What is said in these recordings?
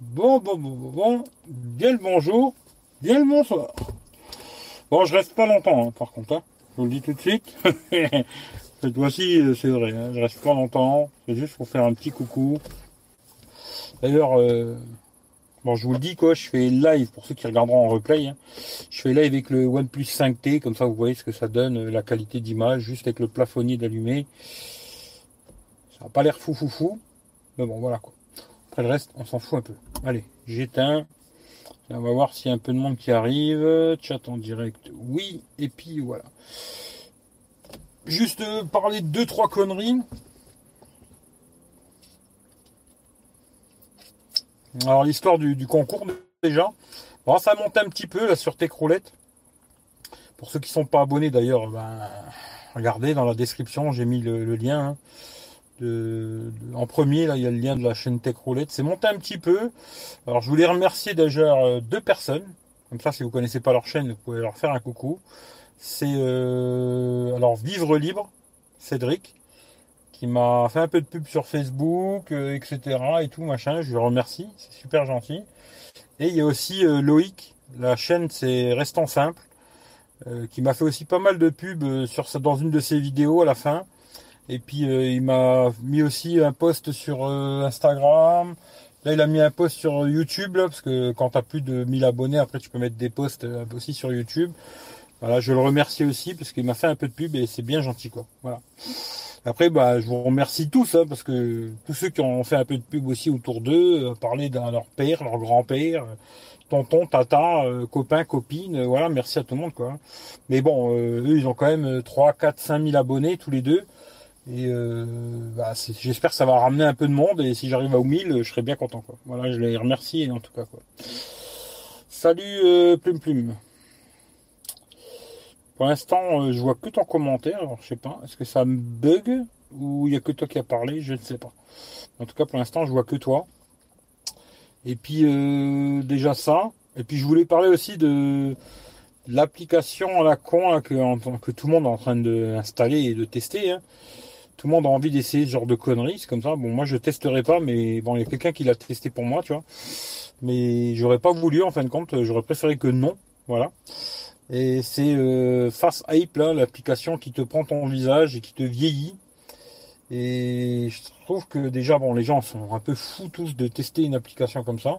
Bon, bon, bon, bon, bon. Bien le bonjour. Bien le bonsoir. Bon, je reste pas longtemps, hein, par contre. Hein. Je vous le dis tout de suite. Cette fois-ci, euh, c'est vrai. Hein. Je reste pas longtemps. C'est juste pour faire un petit coucou. D'ailleurs, euh, bon, je vous le dis, quoi, je fais live pour ceux qui regarderont en replay. Hein. Je fais live avec le OnePlus 5T. Comme ça, vous voyez ce que ça donne, euh, la qualité d'image, juste avec le plafonnier d'allumé. Ça n'a pas l'air fou, fou, fou. Mais bon, voilà, quoi. Après le reste, on s'en fout un peu. Allez, j'éteins. On va voir s'il y a un peu de monde qui arrive. Chat en direct, oui. Et puis voilà. Juste euh, parler de deux, trois conneries. Alors l'histoire du, concours déjà. Bon, ça monte un petit peu là sur Techroulette. Pour ceux qui ne sont pas abonnés d'ailleurs, ben, regardez dans la description, j'ai mis le, lien. Hein en premier, là, il y a le lien de la chaîne Tech Roulette. C'est monté un petit peu. Alors, je voulais remercier déjà euh, deux personnes. Comme ça, si vous connaissez pas leur chaîne, vous pouvez leur faire un coucou. C'est euh, alors Vivre Libre, Cédric, qui m'a fait un peu de pub sur Facebook, euh, etc. et tout machin. Je le remercie, c'est super gentil. Et il y a aussi Loïc, la chaîne c'est Restant Simple, qui m'a fait aussi pas mal de pubs sur dans une de ses vidéos à la fin. Et puis euh, il m'a mis aussi un post sur euh, Instagram. Là, il a mis un post sur YouTube, parce que quand tu as plus de 1000 abonnés, après tu peux mettre des posts euh, aussi sur YouTube. Voilà, je le remercie aussi parce qu'il m'a fait un peu de pub et c'est bien gentil quoi. Voilà. Après, bah, je vous remercie tous, hein, parce que tous ceux qui ont fait un peu de pub aussi autour d'eux, parler de leur père, leur grand-père, tonton, tata, copain, copine, voilà, merci à tout le monde quoi. Mais bon, eux, ils ont quand même 3, 4, 5 000 abonnés tous les deux. Et euh, bah, j'espère que ça va ramener un peu de monde. Et si j'arrive à 1000, je serai bien content. Quoi. Voilà, je les remercie en tout cas. Quoi. Salut euh, Plume Plume. Pour l'instant, euh, je vois que ton commentaire. Alors, je sais pas. Est-ce que ça me bug ou il y a que toi qui a parlé Je ne sais pas. En tout cas, pour l'instant, je vois que toi. Et puis déjà ça. Et puis je voulais parler aussi de l'application à la con que, que, tout le monde est en train d'installer et de tester. Hein tout le monde a envie d'essayer ce genre de conneries, c'est comme ça. Bon, moi je testerai pas, mais bon, il y a quelqu'un qui l'a testé pour moi, tu vois. Mais j'aurais pas voulu, en fin de compte, j'aurais préféré que non, voilà. Et c'est euh, Face Ape, là, l'application qui te prend ton visage et qui te vieillit. Et je trouve que déjà, bon, les gens sont un peu fous tous de tester une application comme ça.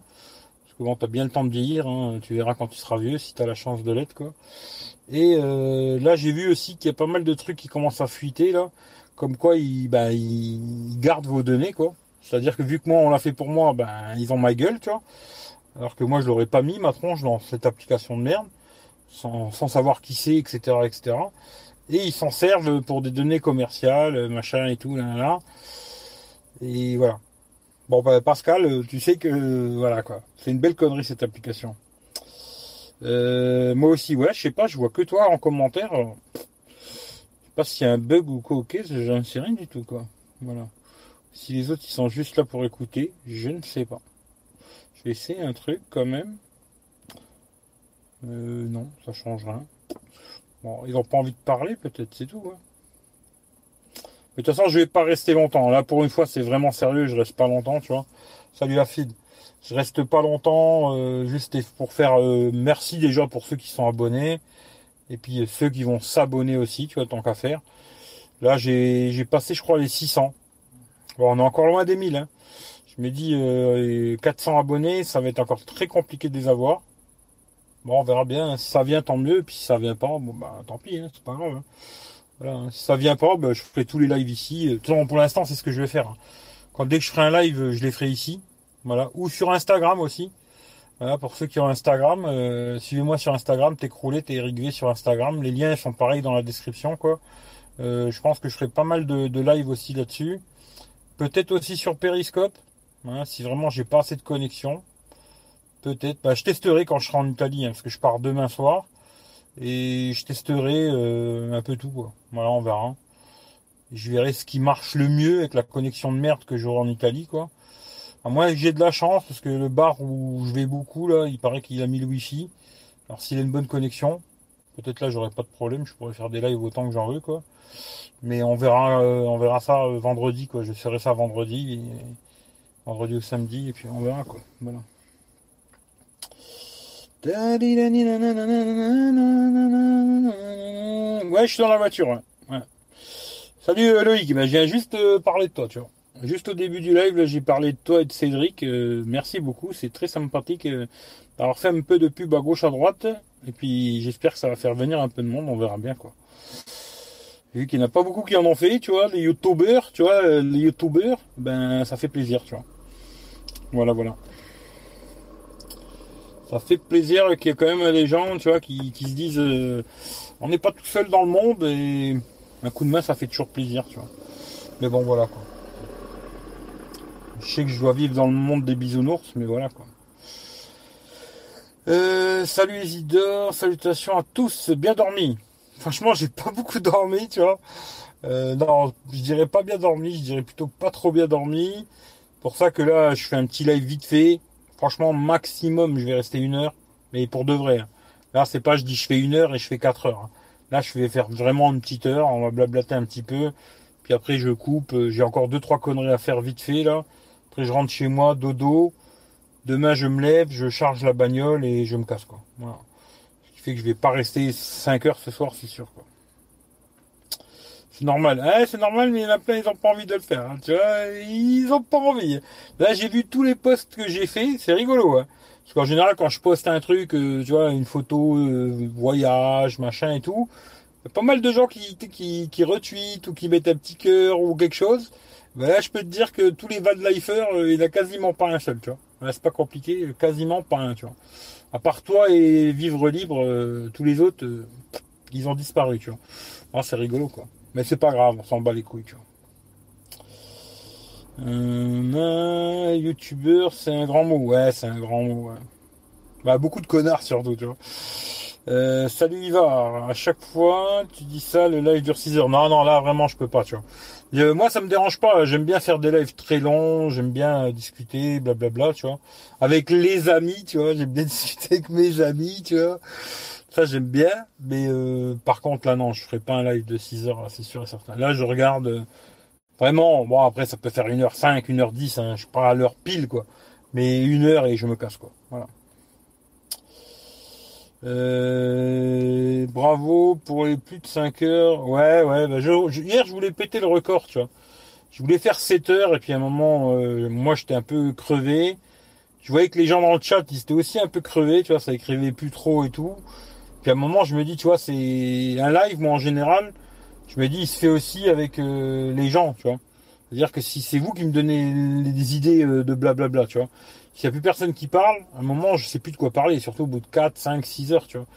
Parce que bon, t'as bien le temps de vieillir, hein. tu verras quand tu seras vieux, si tu as la chance de l'être, quoi. Et euh, là, j'ai vu aussi qu'il y a pas mal de trucs qui commencent à fuiter, là comme quoi ils, ben, ils gardent vos données, quoi. C'est-à-dire que vu que moi on l'a fait pour moi, ben ils ont ma gueule, tu vois. Alors que moi je l'aurais pas mis ma tronche dans cette application de merde, sans, savoir qui c'est, etc., etc. Et ils s'en servent pour des données commerciales, machin et tout, là. Et voilà. Bon, ben, Pascal, tu sais que voilà quoi, c'est une belle connerie cette application. Euh, moi aussi, ouais, je sais pas, je vois que toi en commentaire pas un bug ou quoi, ok, j'en sais rien du tout, quoi. Voilà. Si les autres, ils sont juste là pour écouter, je ne sais pas. Je vais essayer un truc quand même. Euh, non, ça change rien. Ils n'ont pas envie de parler, peut-être, c'est tout. Mais de toute façon, je vais pas rester longtemps. Là, pour une fois, c'est vraiment sérieux, je reste pas longtemps, tu vois. Salut la. Je reste pas longtemps, euh, juste pour faire euh, merci déjà pour ceux qui sont abonnés. Et puis ceux qui vont s'abonner aussi, tu vois, tant qu'à faire. Là, j'ai passé, je crois, les 600. Bon, on est encore loin des 1000. Hein. Je me dis, euh, 400 abonnés, ça va être encore très compliqué de les avoir. Bon, on verra bien. Si ça vient, tant mieux. Puis si ça vient pas, bon, bah, tant pis, hein, c'est pas grave. Hein. Voilà. Si ça vient pas, bah, je ferai tous les lives ici. Pour l'instant, c'est ce que je vais faire. Hein. Quand dès que je ferai un live, je les ferai ici. Voilà. Ou sur Instagram aussi. Voilà, pour ceux qui ont Instagram, euh, suivez-moi sur Instagram, t'es croulé, t'es Eric sur Instagram. Les liens sont pareils dans la description, quoi. Euh, je pense que je ferai pas mal de, live aussi là-dessus. Peut-être aussi sur Periscope, hein, si vraiment j'ai pas assez de connexion. Peut-être. Bah, je testerai quand je serai en Italie, hein, parce que je pars demain soir. Et je testerai euh, un peu tout, quoi. Voilà, on verra. Je verrai ce qui marche le mieux avec la connexion de merde que j'aurai en Italie, quoi. À moins que j'ai de la chance, parce que le bar où je vais beaucoup, là, il paraît qu'il a mis le wifi. Alors s'il a une bonne connexion, peut-être là j'aurai pas de problème, je pourrais faire des lives autant que j'en veux, quoi. Mais on verra, euh, on verra ça euh, vendredi, quoi. Je ferai ça vendredi. Vendredi ou samedi, et puis on verra quoi. Voilà. Ouais, je suis dans la voiture. Ouais. Salut euh, Loïc, ben, je viens juste parler de toi, tu vois. Juste au début du live, j'ai parlé de toi et de Cédric. Euh, merci beaucoup, c'est très sympathique d'avoir fait un peu de pub à gauche, à droite. Et puis j'espère que ça va faire venir un peu de monde, on verra bien quoi. Vu qu'il n'y en a pas beaucoup qui en ont fait, tu vois, les youtubeurs, tu vois, les youtubeurs, ben ça fait plaisir, tu vois. Voilà, voilà. Ça fait plaisir qu'il y ait quand même des gens, tu vois, qui, se disent on n'est pas tout seul dans le monde et un coup de main ça fait toujours plaisir, tu vois. Mais bon voilà quoi. Je sais que je dois vivre dans le monde des bisounours, mais voilà quoi. Euh, salut Isidore, salutations à tous, bien dormi. Franchement, j'ai pas beaucoup dormi, tu vois. Euh, non, je dirais pas bien dormi, je dirais plutôt pas trop bien dormi. Pour ça que là, je fais un petit live vite fait. Franchement, maximum, je vais rester une heure, mais pour de vrai. Hein. Là, c'est pas je dis je fais une heure et je fais quatre heures. Hein. Là, je vais faire vraiment une petite heure, on va blablater un petit peu. Puis après, je coupe. J'ai encore deux, trois conneries à faire vite fait, là. Après, je rentre chez moi, dodo. Demain, je me lève, je charge la bagnole et je me casse, quoi. Voilà. Ce qui fait que je vais pas rester 5 heures ce soir, c'est sûr, quoi. C'est normal. C'est normal, mais il y en a plein, ils ont pas envie de le faire. Hein. Tu vois, ils ont pas envie. Là, j'ai vu tous les posts que j'ai fait, c'est rigolo. Hein. Parce qu'en général, quand je poste un truc, euh, tu vois, une photo, euh, voyage, machin et tout, y a pas mal de gens qui, qui, qui retweetent ou qui mettent un petit cœur ou quelque chose. Ben là, je peux te dire que tous les van lifers, euh, il a quasiment pas un seul, tu vois. c'est pas compliqué, quasiment pas un, tu vois. À part toi et Vivre Libre, tous les autres, ils ont disparu, tu vois. Oh, c'est rigolo, quoi. Mais c'est pas grave, on s'en bat les couilles, tu vois. Euh, youtubeur, c'est un grand mot. Ouais, c'est un grand mot. Bah, beaucoup de connards surtout, tu vois. Euh, salut Ivar, à chaque fois tu dis ça, le live dure 6 heures. Non, non, là vraiment je peux pas, tu vois. Euh, moi ça me dérange pas, j'aime bien faire des lives très longs, j'aime bien discuter, blablabla, tu vois. Avec les amis, tu vois, j'aime bien discuter avec mes amis, tu vois. Ça j'aime bien, mais par contre là non, je ferai pas un live de 6 heures, c'est sûr et certain. Là je regarde Vraiment, bon après ça peut faire 1h5, 1h10, hein, je suis pas à l'heure pile quoi. Mais une heure et je me casse quoi. Voilà. Euh, bravo pour les plus de 5 heures. Ouais, ouais, bah hier je voulais péter le record, tu vois. Je voulais faire 7 heures et puis à un moment, euh, moi j'étais un peu crevé. Je voyais que les gens dans le chat, ils étaient aussi un peu crevés, tu vois, ça écrivait plus trop et tout. Puis à un moment, je me dis, tu vois, c'est un live, moi en général, je me dis, il se fait aussi avec euh, les gens, tu vois. C'est-à-dire que si c'est vous qui me donnez des idées euh, de blablabla, tu vois. S'il n'y a plus personne qui parle, à un moment, je sais plus de quoi parler, surtout au bout de 4, 5, 6 heures, tu vois.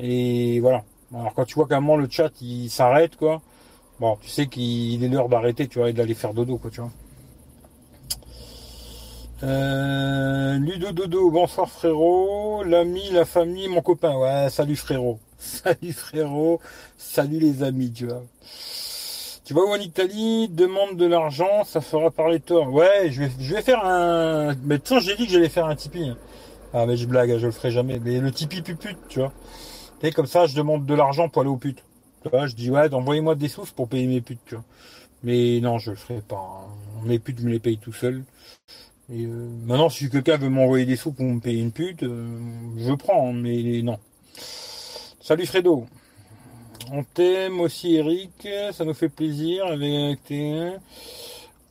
Et voilà. Alors quand tu vois qu'à un moment le chat il s'arrête, quoi, bon, tu sais qu'il est l'heure d'arrêter, tu vois, et d'aller faire dodo, quoi, tu vois. Euh, Ludo Dodo, bonsoir frérot, l'ami, la famille, mon copain. Ouais, salut frérot. Salut frérot, salut les amis, tu vois. Tu vas où en Italie, demande de l'argent, ça fera parler de toi. Ouais, je vais, je vais faire un. Mais de j'ai dit que j'allais faire un Tipeee. Ah, mais je blague, je le ferai jamais. Mais le Tipeee pupute, tu vois. Et comme ça, je demande de l'argent pour aller aux putes. Tu vois, je dis, ouais, envoyez-moi des sous pour payer mes putes, tu vois. Mais non, je le ferai pas. Mes putes, je me les paye tout seul. Et euh, maintenant, si quelqu'un veut m'envoyer des sous pour me payer une pute, euh, je prends, mais non. Salut Fredo. On t'aime aussi Eric, ça nous fait plaisir avec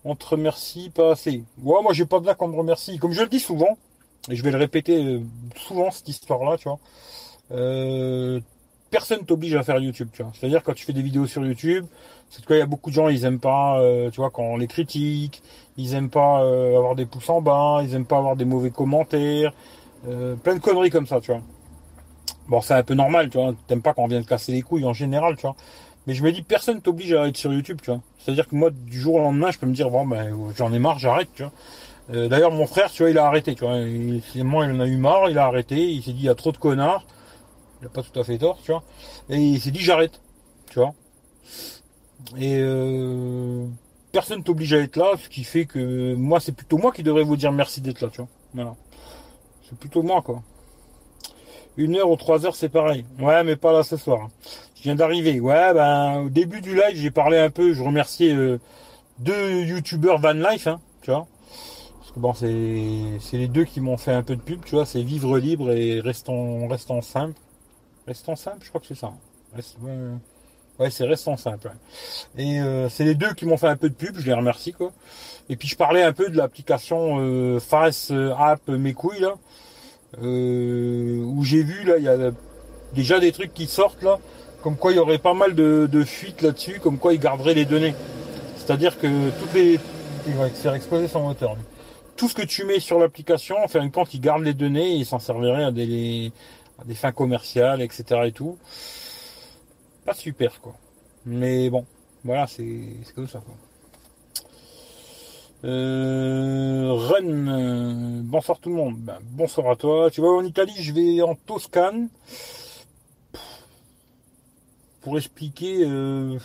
On te remercie pas assez. Ouais, moi j'ai pas besoin qu'on me remercie. Comme je le dis souvent, et je vais le répéter euh, souvent cette histoire-là, tu vois. Euh, personne t'oblige à faire YouTube, tu vois. C'est-à-dire quand tu fais des vidéos sur YouTube, c'est qu'il y a beaucoup de gens, ils aiment pas, euh, tu vois, quand on les critique, ils aiment pas avoir des pouces en bas, ils aiment pas avoir des mauvais commentaires, plein de conneries comme ça, tu vois. Bon, c'est un peu normal, tu vois. T'aimes pas quand on vient de casser les couilles en général, tu vois. Mais je me dis, personne t'oblige à être sur YouTube, tu vois. C'est-à-dire que moi, du jour au lendemain, je peux me dire, bon, ben, j'en ai marre, j'arrête, tu vois. Euh, d'ailleurs, mon frère, tu vois, il a arrêté, tu vois. Il, il en a eu marre, il a arrêté. Il s'est dit, il y a trop de connards. Il a pas tout à fait tort, tu vois. Et il s'est dit, j'arrête, tu vois. Et euh, personne t'oblige à être là, ce qui fait que moi, c'est plutôt moi qui devrais vous dire merci d'être là, tu vois. Voilà. C'est plutôt moi, quoi. Une heure ou trois heures, c'est pareil. Ouais, mais pas là ce soir. Je viens d'arriver. Ouais, ben, au début du live, j'ai parlé un peu, je remerciais euh, deux youtubeurs van life, hein, tu vois. Parce que bon, c'est les deux qui m'ont fait un peu de pub, tu vois, c'est Vivre libre et Restons, restons simple. Restons simple, je crois que c'est ça. ouais, c'est Restons simple. Et euh, c'est les deux qui m'ont fait un peu de pub, je les remercie quoi. Et puis je parlais un peu de l'application euh, Face App Mes couilles là, où j'ai vu là, il y a déjà des trucs qui sortent là, comme quoi il y aurait pas mal de, fuites là-dessus, comme quoi ils garderaient les données. C'est-à-dire que toutes les, il va faire exploser son moteur tout ce que tu mets sur l'application, en fin de compte, il garde les données et s'en servirait à des, des fins commerciales, etc. et tout. Pas super, quoi. Mais bon, voilà, c'est comme ça, quoi. Euh, Ren, bonsoir tout le monde. Ben, bonsoir à toi. Tu vois, en Italie, je vais en Toscane pour expliquer. Euh,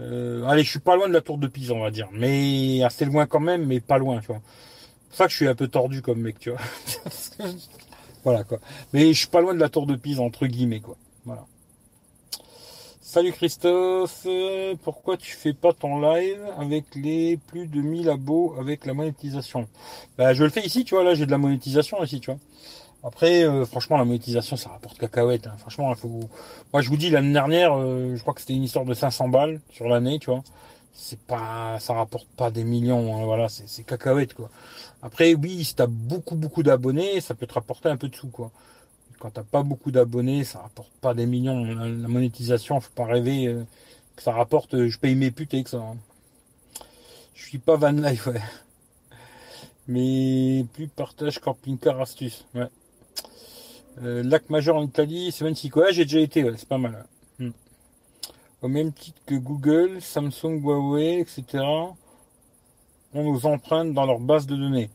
euh, allez, je suis pas loin de la tour de Pise, on va dire. Mais assez loin quand même, mais pas loin, tu vois. C'est ça que je suis un peu tordu comme mec, tu vois. voilà, quoi. Mais je suis pas loin de la tour de Pise, entre guillemets, quoi. Voilà. Salut Christophe, pourquoi tu fais pas ton live avec les plus de 1000 abos avec la monétisation? Bah je le fais ici, tu vois, là j'ai de la monétisation ici, tu vois. Après, euh, franchement, la monétisation, ça rapporte cacahuète. Hein. Franchement, il faut. Moi, je vous dis, l'année dernière, euh, je crois que c'était une histoire de 500 balles sur l'année, tu vois. C'est pas, ça rapporte pas des millions. Hein. Voilà, c'est cacahuète, quoi. Après, oui, si t'as beaucoup, beaucoup d'abonnés, ça peut te rapporter un peu de sous, quoi. Quand t'as pas beaucoup d'abonnés, ça rapporte pas des millions. La, monétisation, faut pas rêver euh, que ça rapporte. Je paye mes putes avec ça. Hein. Je suis pas van life, ouais. Mais plus partage camping-car astuce, ouais. Euh, lac majeur en Italie, c'est magnifique. Ouais, j'ai déjà été, c'est pas mal. Hmm. Au même titre que Google, Samsung, Huawei, etc. ont nos empreintes dans leur base de données.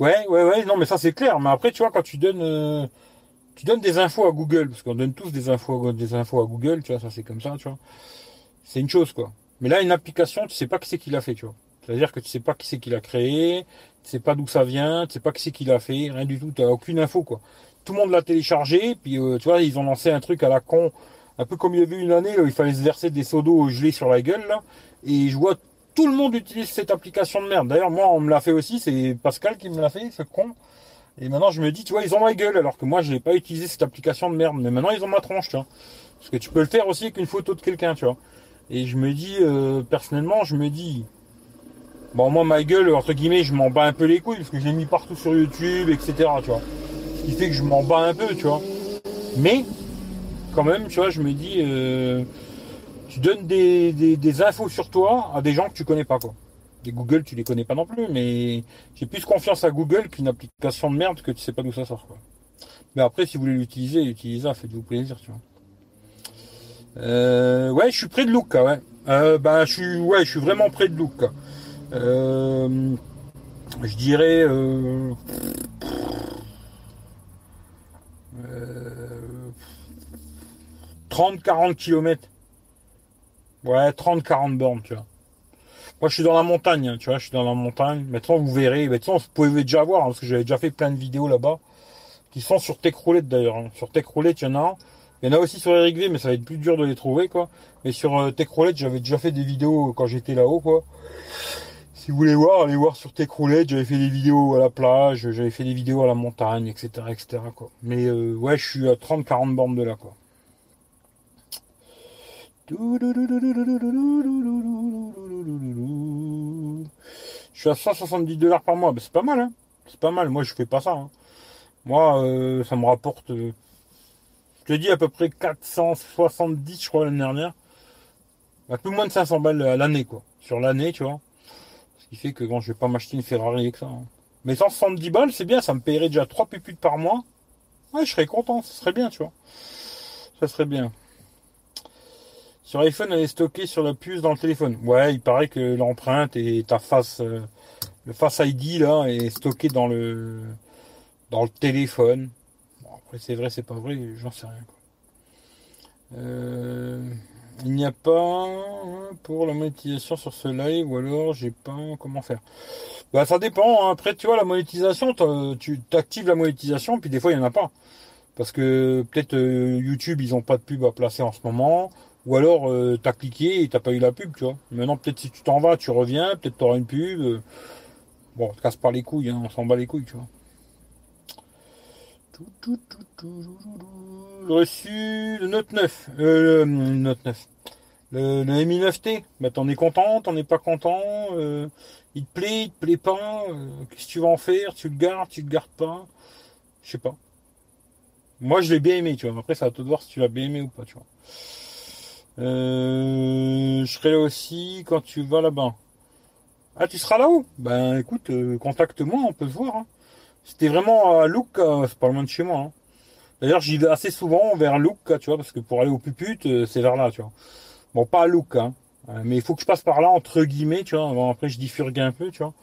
Ouais, ouais, ouais, non, mais ça c'est clair. Mais après, tu vois, quand tu donnes, euh, tu donnes des infos à Google, parce qu'on donne tous des infos, des infos à Google, tu vois, ça c'est comme ça, tu vois. C'est une chose, quoi. Mais là, une application, tu sais pas qui c'est qui l'a fait, tu vois. C'est-à-dire que tu sais pas qui c'est qui l'a créé, tu sais pas d'où ça vient, tu sais pas qui c'est qui l'a fait, rien du tout, tu aucune info, quoi tout le monde l'a téléchargé, puis euh, tu vois, ils ont lancé un truc à la con, un peu comme il y avait une année, où il fallait se verser des seaux d'eau gelés sur la gueule, là, et je vois tout le monde utilise cette application de merde. D'ailleurs, moi, on me l'a fait aussi, c'est Pascal qui me l'a fait, ce con. Et maintenant, je me dis, tu vois, ils ont ma gueule, alors que moi, je n'ai pas utilisé cette application de merde. Mais maintenant, ils ont ma tronche, tu vois. Parce que tu peux le faire aussi avec une photo de quelqu'un, tu vois. Et je me dis, euh, personnellement, je me dis, bon, moi, ma gueule, entre guillemets, je m'en bats un peu les couilles, parce que je l'ai mis partout sur YouTube, etc., tu vois qui fait que je m'en bats un peu, tu vois. Mais, quand même, tu vois, je me dis, euh, tu donnes des, infos sur toi à des gens que tu connais pas, quoi. Google, tu les connais pas non plus, mais j'ai plus confiance à Google qu'une application de merde que tu sais pas d'où ça sort, quoi. Mais après, si vous voulez l'utiliser, utilisez-la, faites-vous plaisir, tu vois. Euh, ouais, je suis près de Luca, ouais. Euh, bah, je suis, ouais, je suis vraiment près de Luca. Euh, je dirais, 30-40 km. Ouais, 30-40 bornes, tu vois. Moi, je suis dans la montagne, hein, tu vois, je suis dans la montagne. Maintenant, vous verrez, maintenant, vous pouvez déjà voir, hein, parce que j'avais déjà fait plein de vidéos là-bas, qui sont sur TechRoulette d'ailleurs. Hein. Sur TechRoulette, il y en a Il y en a aussi sur Eric V, mais ça va être plus dur de les trouver, quoi. Mais sur euh, TechRoulette, j'avais déjà fait des vidéos quand j'étais là-haut, quoi. Si vous voulez voir, allez voir sur TechRoulette, j'avais fait des vidéos à la plage, j'avais fait des vidéos à la montagne, etc., etc., quoi. Mais euh, ouais, je suis à 30-40 bornes de là, quoi. Je suis à 170 dollars par mois. Ben, c'est pas mal, hein. C'est pas mal. Moi, je fais pas ça. Hein. Moi, euh, ça me rapporte, euh, je te dis, à peu près 470, je crois, l'année dernière. Un peu moins de 500 balles à l'année, quoi. Sur l'année, tu vois. Ce qui fait que bon, je vais pas m'acheter une Ferrari avec ça. Hein. Mais 170 balles, c'est bien. Ça me payerait déjà 3 puputes par mois. Ouais, je serais content. Ce serait bien, tu vois. Ça serait bien. Sur iPhone, elle est stockée sur la puce dans le téléphone. Ouais, il paraît que l'empreinte et ta face, euh, le Face ID là, est stocké dans le dans le téléphone. Bon, après, c'est vrai, c'est pas vrai, j'en sais rien. Euh, il n'y a pas pour la monétisation sur ce live ou alors j'ai pas comment faire. Bah ça dépend. Hein. Après tu vois la monétisation, tu actives la monétisation puis des fois il y en a pas parce que peut-être euh, YouTube ils ont pas de pub à placer en ce moment ou alors, euh, t'as cliqué et t'as pas eu la pub, tu vois. Maintenant, peut-être si tu t'en vas, tu reviens, peut-être t'auras une pub. Euh, Bon, on te casse pas les couilles, hein, on s'en bat les couilles, tu vois. Reçu le Note 9. Euh, le Note 9. Le, le Mi 9T. Bah, t'en es content, t'en es pas content. Euh, il te plaît, il te plaît pas. Qu'est-ce que tu vas en faire Tu le gardes, tu le gardes pas Je sais pas. Moi, je l'ai bien aimé, tu vois. Après, ça va te voir si tu l'as bien aimé ou pas, tu vois. Euh, je serai là aussi quand tu vas là-bas. Ah, tu seras là-haut? Ben, écoute, euh, contacte-moi, on peut se voir. hein. C'était vraiment à Lucca, c'est pas loin de chez moi. hein. D'ailleurs, j'y vais assez souvent vers Lucca, tu vois, parce que pour aller au Puput, euh, c'est vers là, tu vois. Bon, pas à Lucca, hein. Euh, mais il faut que je passe par là, entre guillemets, tu vois. Bon, après, je diffurgue un peu, tu vois.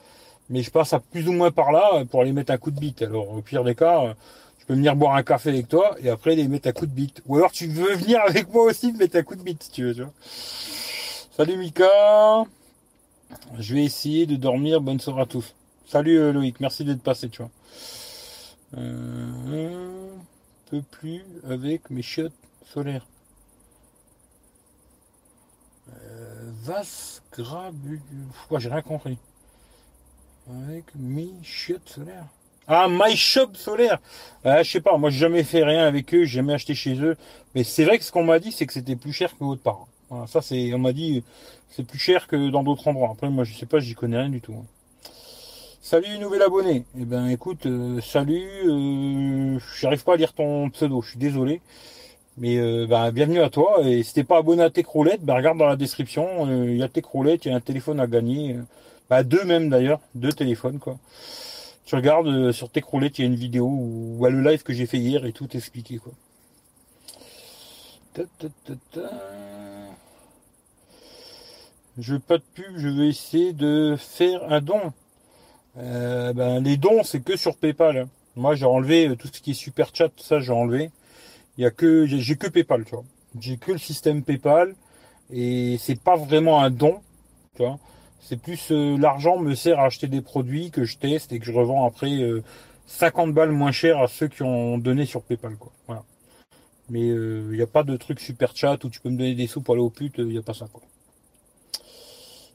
Mais je passe à plus ou moins par là euh, pour aller mettre un coup de bite. Alors, au pire des cas, euh, venir boire un café avec toi et après aller mettre un coup de bite. Ou alors, tu veux venir avec moi aussi mettre un coup de bite, si tu veux, tu vois. Salut Mika. Je vais essayer de dormir. Bonne soirée à tous. Salut euh, Loïc, merci d'être passé, tu vois. Euh, plus avec mes chiottes solaires. Euh, Vas. Pourquoi j'ai rien compris. Avec mes chiottes solaires. Ah, My Shop solaire. Euh, je sais pas, moi j'ai jamais fait rien avec eux, j'ai jamais acheté chez eux. Mais c'est vrai que ce qu'on m'a dit, c'est que c'était plus cher que autre part. Ça c'est, on m'a dit, c'est plus cher que dans d'autres endroits. Après, moi je sais pas, j'y connais rien du tout. Salut nouvel abonné. Eh ben écoute, euh, salut. Euh, J'arrive pas à lire ton pseudo, je suis désolé. Mais euh, bah, bienvenue à toi. Et si t'es pas abonné à Techroulette, bah, regarde dans la description. Il y a Techroulette, il y a un téléphone à gagner. Bah, deux même d'ailleurs, deux téléphones quoi. Tu regardes euh, sur Techroulette, il y a une vidéo a le live que j'ai fait hier et tout expliqué quoi. Je veux pas de pub, je vais essayer de faire un don. Euh, ben, les dons, c'est que sur PayPal. hein. Moi, j'ai enlevé euh, tout ce qui est super chat, tout ça, j'ai enlevé. Il y a que, j'ai que PayPal, tu vois. J'ai que le système PayPal et c'est pas vraiment un don, tu vois. C'est plus euh, l'argent me sert à acheter des produits que je teste et que je revends après euh, 50 balles moins cher à ceux qui ont donné sur PayPal, quoi. Mais euh, il n'y a pas de truc super chat où tu peux me donner des sous pour aller au pute, il n'y a pas ça, quoi.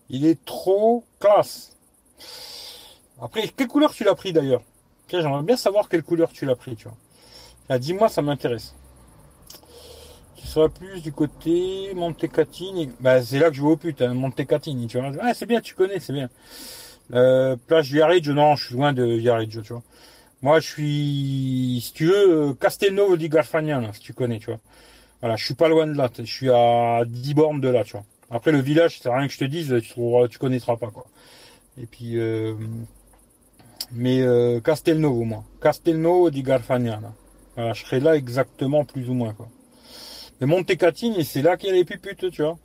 Il est trop classe. Après, quelle couleur tu l'as pris d'ailleurs? J'aimerais bien savoir quelle couleur tu l'as pris, tu vois. Ah, Dis-moi, ça m'intéresse. Tu seras plus du côté Montecatini. Bah, c'est là que je vais au pute, hein, Montecatini, tu vois. Ah, c'est bien, tu connais, c'est bien. Euh, plage Viareggio, non, je suis loin de Viareggio, tu vois. Moi, je suis, si tu veux, euh, Castelnuovo di Garfagnana, si tu connais, tu vois. Voilà, je suis pas loin de là. Je suis à 10 bornes de là, tu vois. Après, le village, c'est rien que je te dise, tu trouveras, tu connaîtras pas, quoi. Et puis, euh, mais euh, Castelnuovo, moi. Castelnuovo di Garfagnana. Je serai là exactement, plus ou moins, quoi. Mais Montecatini, c'est là qu'il y a les puputes, tu vois.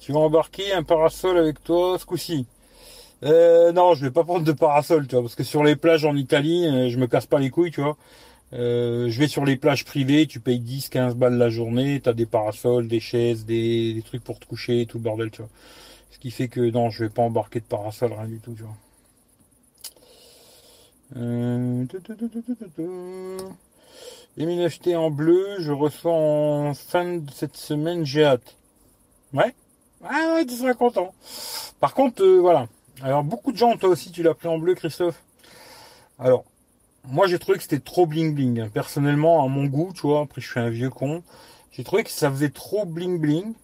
Tu vas embarquer un parasol avec toi ce coup-ci. Euh, non, je vais pas prendre de parasol, tu vois, parce que sur les plages en Italie, euh, je me casse pas les couilles, tu vois. Euh, je vais sur les plages privées, tu payes 10, 15 balles la journée, t'as des parasols, des chaises, des, trucs pour te coucher, tout le bordel, tu vois. Ce qui fait que non, je vais pas embarquer de parasol, rien du tout, tu vois. Mines achetées en bleu, je reçois en fin de cette semaine, j'ai hâte. Ouais Ah ouais, tu seras content. Par contre, euh, voilà. Alors, beaucoup de gens, toi aussi, tu l'as pris en bleu, Christophe. Alors, moi, j'ai trouvé que c'était trop bling bling. hein. Personnellement, à mon goût, tu vois, après, je suis un vieux con. J'ai trouvé que ça faisait trop bling bling.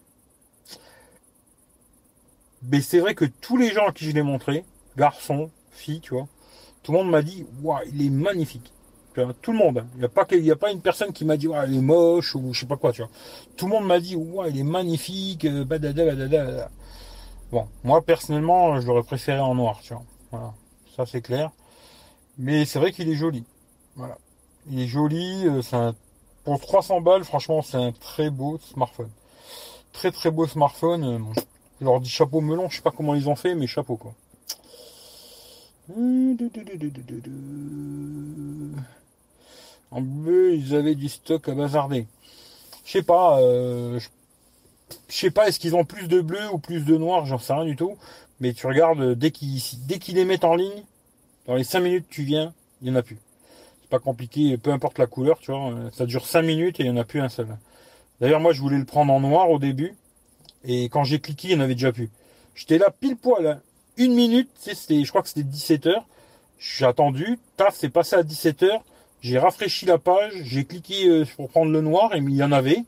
Mais c'est vrai que tous les gens à qui je l'ai montré, garçons, filles, tu vois, tout le monde m'a dit, waouh, il est magnifique. Tout le monde. Il n'y a pas a pas une personne qui m'a dit, waouh, il est moche ou je sais pas quoi, tu vois. Tout le monde m'a dit, waouh, il est magnifique, euh, badada. Bon, moi personnellement, je l'aurais préféré en noir, tu vois. Voilà, ça c'est clair. Mais c'est vrai qu'il est joli. Voilà, il est joli. euh, c'est un... pour 300 balles, franchement, c'est un très beau smartphone. Très très beau smartphone. euh, bon. Je leur dis chapeau melon, je sais pas comment ils ont fait, mais chapeau quoi. En bleu, ils avaient du stock à bazarder. Je sais pas, euh, je sais pas, est-ce qu'ils ont plus de bleu ou plus de noir, j'en sais rien du tout. Mais tu regardes, euh, dès qu'ils les mettent en ligne, dans les 5 minutes tu viens, il n'y en a plus. C'est pas compliqué, peu importe la couleur, tu vois. euh, Ça dure 5 minutes et il n'y en a plus un seul. D'ailleurs, moi, je voulais le prendre en noir au début. Et quand j'ai cliqué, il n'y en avait déjà plus. J'étais là pile poil. hein. une minute, je crois que c'était 17h. J'ai attendu, taf, c'est passé à 17h. J'ai rafraîchi la page, j'ai cliqué euh, pour prendre le noir et il y en avait.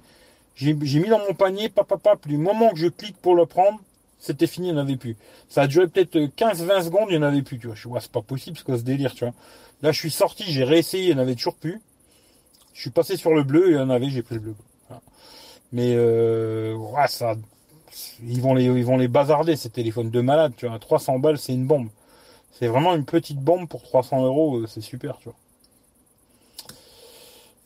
J'ai mis dans mon panier, papa, papa, du moment que je clique pour le prendre, c'était fini, il n'y en avait plus. Ça a duré peut-être 15-20 secondes, il n'y en avait plus, tu vois. Je c'est pas possible, c'est quoi ce délire, tu vois. Là, je suis sorti, j'ai réessayé, il n'y en avait toujours plus. Je suis passé sur le bleu, il y en avait, j'ai pris le bleu. Mais, euh, ouais, ça, ils vont les, ils vont les bazarder, ces téléphones de malade, tu vois. 300 balles, c'est une bombe. C'est vraiment une petite bombe pour 300 euros, euh, c'est super, tu vois.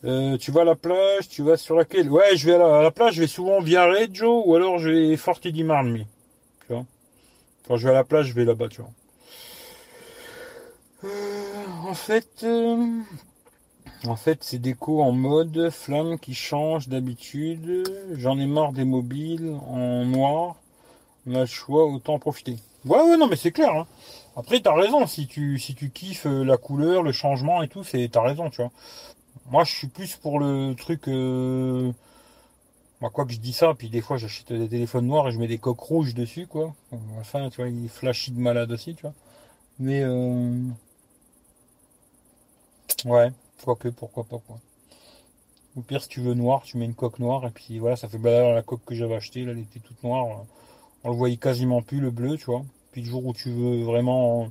Euh, tu vas à la plage, tu vas sur laquelle? Ouais, je vais à la, plage, je vais souvent via Reggio ou alors je vais Forti di Marmi. Tu vois Quand je vais à la plage, je vais là-bas, tu vois. Euh, en fait, en fait, c'est déco en mode flamme qui change d'habitude. J'en ai marre des mobiles en noir. On a le choix, autant profiter. Ouais, ouais, non, mais c'est clair. Hein. Après, t'as raison. Si tu, si tu kiffes la couleur, le changement et tout, c'est, t'as raison, tu vois. Moi, je suis plus pour le truc. Euh... Bah, quoi que je dis ça, puis des fois, j'achète des téléphones noirs et je mets des coques rouges dessus, quoi. Enfin, tu vois, il est flashy de malade aussi, tu vois. Mais, euh... ouais, quoique, pourquoi pas, quoi. Au pire, si tu veux noir, tu mets une coque noire, et puis voilà, ça fait balader la coque que j'avais achetée, là, elle était toute noire. On le voyait quasiment plus, le bleu, tu vois. Puis le jour où tu veux vraiment,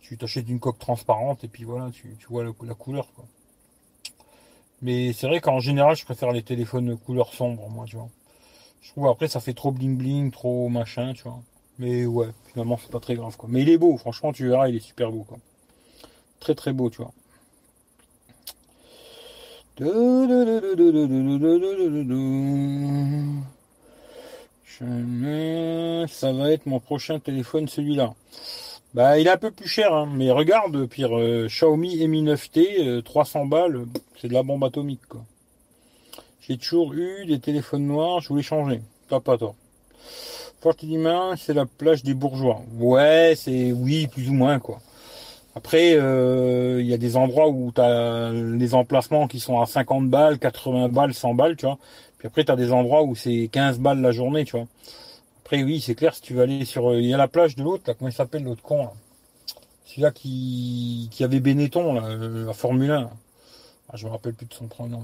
tu t'achètes une coque transparente, et puis voilà, tu, vois la couleur, quoi. Mais c'est vrai qu'en général, je préfère les téléphones couleur sombre, moi, tu vois. Je trouve après, ça fait trop bling bling, trop machin, tu vois. Mais ouais, finalement, c'est pas très grave, quoi. Mais il est beau, franchement, tu verras, il est super beau, quoi. Très très beau, tu vois. Ça va être mon prochain téléphone, celui-là. Bah, il est un peu plus cher, hein. mais regarde, pire, euh, Xiaomi Mi 9T, 300 balles, c'est de la bombe atomique, quoi. J'ai toujours eu des téléphones noirs, je voulais changer. Pas pas toi. Fortinimain, c'est la plage des bourgeois. Ouais, c'est oui, plus ou moins, quoi. Après, euh, il y a des endroits où tu as les emplacements qui sont à 50 balles, 80 balles, 100 balles, tu vois. Puis après, tu as des endroits où c'est 15 balles la journée, tu vois. Après, oui, c'est clair, si tu vas aller sur. Euh, il y a la plage de l'autre, là, comment il s'appelle l'autre con, là? Celui-là qui, qui avait Benetton, là, euh, la Formule 1. Ah, je me rappelle plus de son prénom.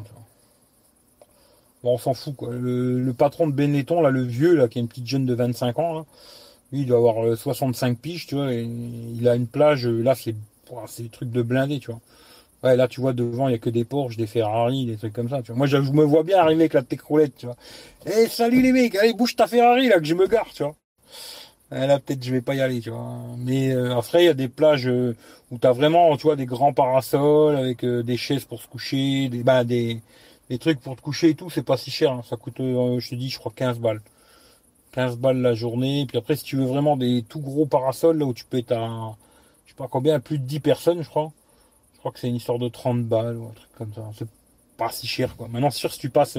Bon, on s'en fout, quoi. Le, patron de Benetton, là, le vieux, là, qui est une petite jeune de 25 ans, lui, il doit avoir 65 euh, piges, tu vois, et il a une plage, là, c'est, c'est des trucs de blindé, tu vois. Ouais, là, tu vois, devant, il n'y a que des Porsche, des Ferrari, des trucs comme ça. Moi, je, me vois bien arriver avec la técroulette, tu vois. Eh, salut les mecs, allez, bouge ta Ferrari, là, que je me gare, tu vois. Eh, là, peut-être, je vais pas y aller, tu vois. Mais euh, après, il y a des plages euh, où tu as vraiment, tu des grands parasols avec euh, des chaises pour se coucher, des, bah, des, trucs pour te coucher et tout, c'est pas si cher. Hein. Ça coûte, je te dis, je crois, 15 balles. 15 balles la journée. Puis après, si tu veux vraiment des tout gros parasols, là où tu peux être à, je sais pas combien, plus de 10 personnes, je crois crois que c'est une histoire de 30 balles ou un truc comme ça. C'est pas si cher, quoi. Maintenant, sûr, si tu passes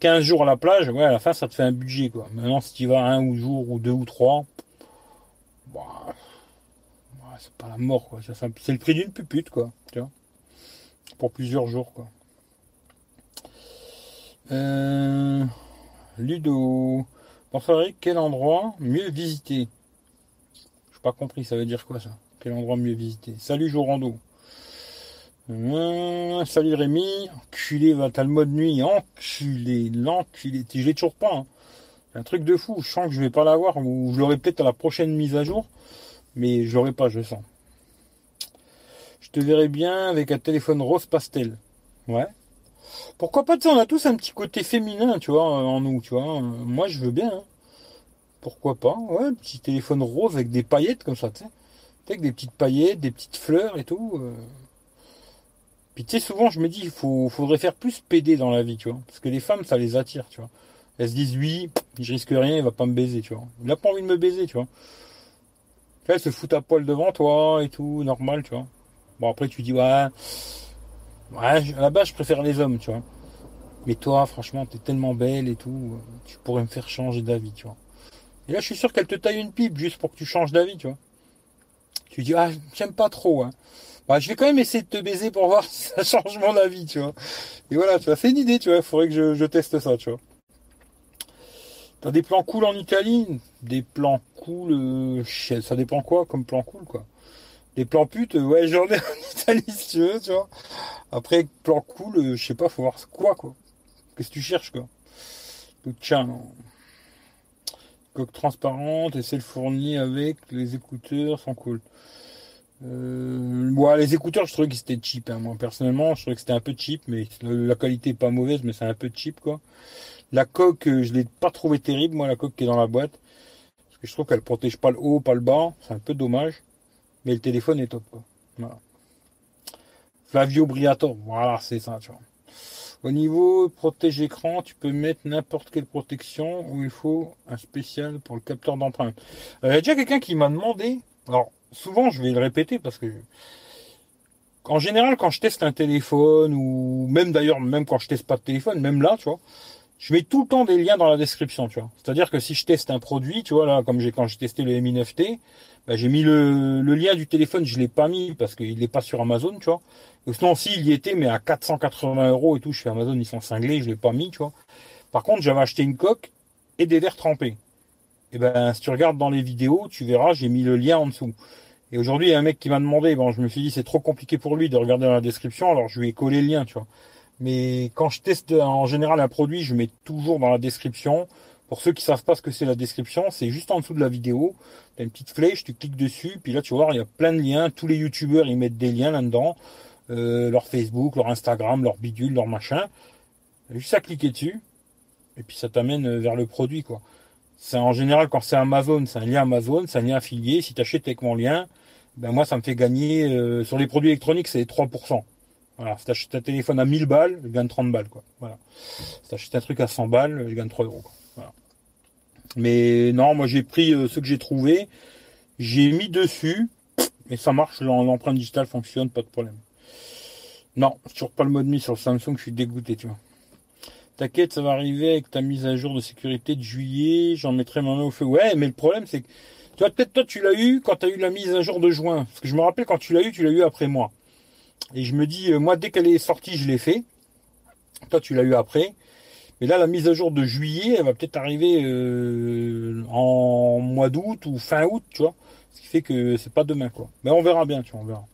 15 euh, jours à la plage, ouais, à la fin, ça te fait un budget, quoi. Maintenant, si tu vas un ou jour ou deux ou trois, bah, c'est pas la mort, quoi. C'est le prix d'une pupute, quoi. Tu vois Pour plusieurs jours, quoi. Euh, Ludo. Bonsoir quel endroit mieux visiter Je pas compris, ça veut dire quoi ça? Quel endroit mieux visiter Salut Jorando. Mmh, salut Rémi, enculé, va t'as le mode nuit, enculé, l'enculé, je l'ai toujours pas. Hein. un truc de fou, je sens que je vais pas l'avoir, ou je l'aurai peut-être à la prochaine mise à jour, mais je l'aurai pas, je sens. Je te verrai bien avec un téléphone rose pastel. Ouais. Pourquoi pas, ça, on a tous un petit côté féminin, tu vois, en nous, tu vois. Moi, je veux bien. Hein. Pourquoi pas, ouais, petit téléphone rose avec des paillettes comme ça, tu sais. Avec des petites paillettes, des petites fleurs et tout. Euh. Puis tu sais, souvent je me dis, il faudrait faire plus PD dans la vie, tu vois. Parce que les femmes, ça les attire, tu vois. Elles se disent, oui, je risque rien, il va pas me baiser, tu vois. Il a pas envie de me baiser, tu vois. Elles se foutent à poil devant toi et tout, normal, tu vois. Bon, après tu dis, ouais, ouais, à la base je préfère les hommes, tu vois. Mais toi, franchement, t'es tellement belle et tout, tu pourrais me faire changer d'avis, tu vois. Et là, je suis sûr qu'elle te taille une pipe juste pour que tu changes d'avis, tu vois. Tu dis, ah, j'aime pas trop, hein. Bah, je vais quand même essayer de te baiser pour voir si ça change mon avis, tu vois. Et voilà, tu as fait une idée, tu vois. Il faudrait que je, teste ça, tu vois. T'as des plans cool en Italie? Des plans cool, euh, ça dépend quoi comme plan cool, quoi. Des plans putes, ouais, j'en ai en Italie, si tu veux, tu vois. Après, plan cool, je sais pas, faut voir quoi, quoi. Qu'est-ce que tu cherches, quoi? Tout tien, non. Coque transparente et celle fournie avec les écouteurs sont cool. Euh, les écouteurs, je trouvais que c'était cheap. Hein. Moi, personnellement, je trouvais que c'était un peu cheap, mais la qualité est pas mauvaise, mais c'est un peu cheap, quoi. La coque, euh, je l'ai pas trouvé terrible, moi, la coque qui est dans la boîte. Je trouve qu'elle protège pas le haut, pas le bas. C'est un peu dommage. Mais le téléphone est top, quoi. Flavio Briator, voilà, c'est ça. Au niveau protège écran, tu peux mettre n'importe quelle protection où il faut un spécial pour le capteur d'empreinte. Euh, il y a déjà quelqu'un qui m'a demandé, alors souvent je vais le répéter parce que en général quand je teste un téléphone ou même d'ailleurs même quand je teste pas de téléphone, même là, tu vois, je mets tout le temps des liens dans la description, tu vois. C'est-à-dire que si je teste un produit, tu vois là, comme j'ai quand j'ai testé le Mi 9T, bah, j'ai mis le, lien du téléphone, je l'ai pas mis parce qu'il n'est pas sur Amazon, tu vois. Sinon, si y était, mais à 480 euros et tout, je fais Amazon, ils sont cinglés, je l'ai pas mis, tu vois. Par contre, j'avais acheté une coque et des verres trempés. Et ben, si tu regardes dans les vidéos, tu verras, j'ai mis le lien en dessous. Et aujourd'hui, il y a un mec qui m'a demandé, bon, je me suis dit, c'est trop compliqué pour lui de regarder dans la description, alors je lui ai collé le lien, tu vois. Mais quand je teste en général un produit, je mets toujours dans la description. Pour ceux qui savent pas ce que c'est la description, c'est juste en dessous de la vidéo. Tu as une petite flèche, tu cliques dessus, puis là tu voir, il y a plein de liens. Tous les youtubeurs, ils mettent des liens là-dedans. Euh, leur Facebook, leur Instagram, leur bidule, leur machin. Juste à cliquer dessus. Et puis ça t'amène vers le produit, quoi. C'est en général quand c'est Amazon, c'est un lien Amazon, c'est un lien affilié. Si tu achètes avec mon lien, ben moi ça me fait gagner euh, sur les produits électroniques c'est 3%. Voilà, si t'achètes un téléphone à 1000 balles, je gagne 30 balles quoi. Voilà. Si t'achètes un truc à 100 balles, je gagne 3 euros. Quoi. Voilà. Mais non, moi j'ai pris euh, ce que j'ai trouvé, j'ai mis dessus, et ça marche, l'empreinte digitale fonctionne, pas de problème. Non, toujours pas le mode mis sur le Samsung, je suis dégoûté, tu vois. T'inquiète, ça va arriver avec ta mise à jour de sécurité de juillet, j'en mettrai ma main au feu. Ouais, mais le problème c'est que tu vois, peut-être toi, tu l'as eu quand tu as eu la mise à jour de juin. Parce que je me rappelle quand tu l'as eu, tu l'as eu après moi. Et je me dis, euh, moi, dès qu'elle est sortie, je l'ai fait. Toi, tu l'as eu après. Mais là, la mise à jour de juillet, elle va peut-être arriver euh, en mois d'août ou fin août, tu vois. Ce qui fait que c'est pas demain, quoi. Mais on verra bien, tu vois, on verra.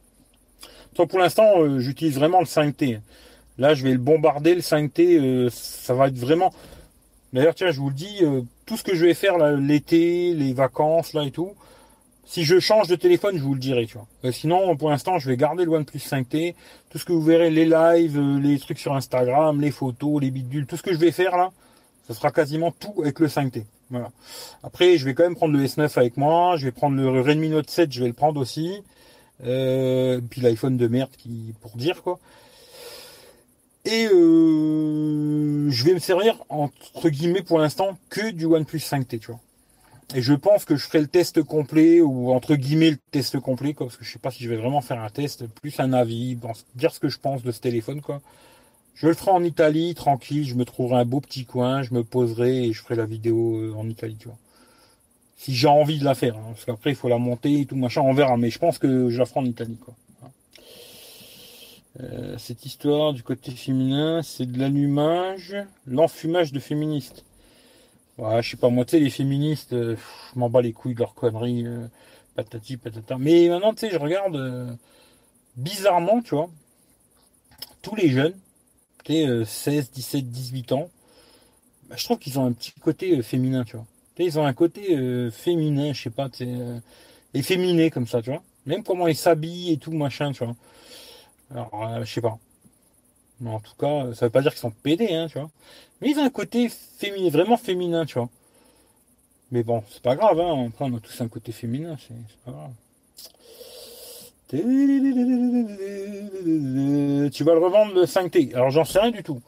Toi, pour l'instant, euh, j'utilise vraiment le 5T. Là, je vais le bombarder, le 5T. ça va être vraiment... D'ailleurs, tiens, je vous le dis, tout ce que je vais faire l'été, les vacances, là et tout, si je change de téléphone, je vous le dirai, tu vois. Euh, sinon, pour l'instant, je vais garder le OnePlus 5T. Tout ce que vous verrez, les lives, euh, les trucs sur Instagram, les photos, les bidules, tout ce que je vais faire là, ça sera quasiment tout avec le 5T. Voilà. Après, je vais quand même prendre le S9 avec moi. Je vais prendre le Redmi Note 7, je vais le prendre aussi. Euh, puis l'iPhone de merde qui, pour dire quoi. Et euh, je vais me servir entre guillemets pour l'instant que du OnePlus 5T, tu vois. Et je pense que je ferai le test complet ou entre guillemets le test complet, parce que je sais pas si je vais vraiment faire un test, plus un avis, dire ce que je pense de ce téléphone, quoi. Je le ferai en Italie, tranquille, je me trouverai un beau petit coin, je me poserai et je ferai la vidéo euh, en Italie, tu vois. Si j'ai envie de la faire, hein, parce qu'après il faut la monter et tout machin, on verra, mais je pense que je la ferai en Italie, quoi. Euh, cette histoire du côté féminin, c'est de l'allumage, l'enfumage de féministes. Ouais, je sais pas, moi, tu sais, les féministes, euh, je m'en bats les couilles de leur conneries, euh, patati patata. Mais maintenant, tu sais, je regarde, bizarrement, tu vois, tous les jeunes, tu sais, 16, 17, 18 ans, bah, je trouve qu'ils ont un petit côté féminin, tu vois. Ils ont un côté féminin, je sais pas, tu sais, efféminé comme ça, tu vois. Même comment ils s'habillent et tout, machin, tu vois. Alors, euh, je sais pas. Mais en tout cas, ça veut pas dire qu'ils sont pédés, hein, tu vois. Mais ils ont un côté féminin, vraiment féminin, tu vois. Mais bon, c'est pas grave, hein. Après, on a tous un côté féminin, c'est pas grave. Tu vas le revendre le 5T. Alors, j'en sais rien du tout.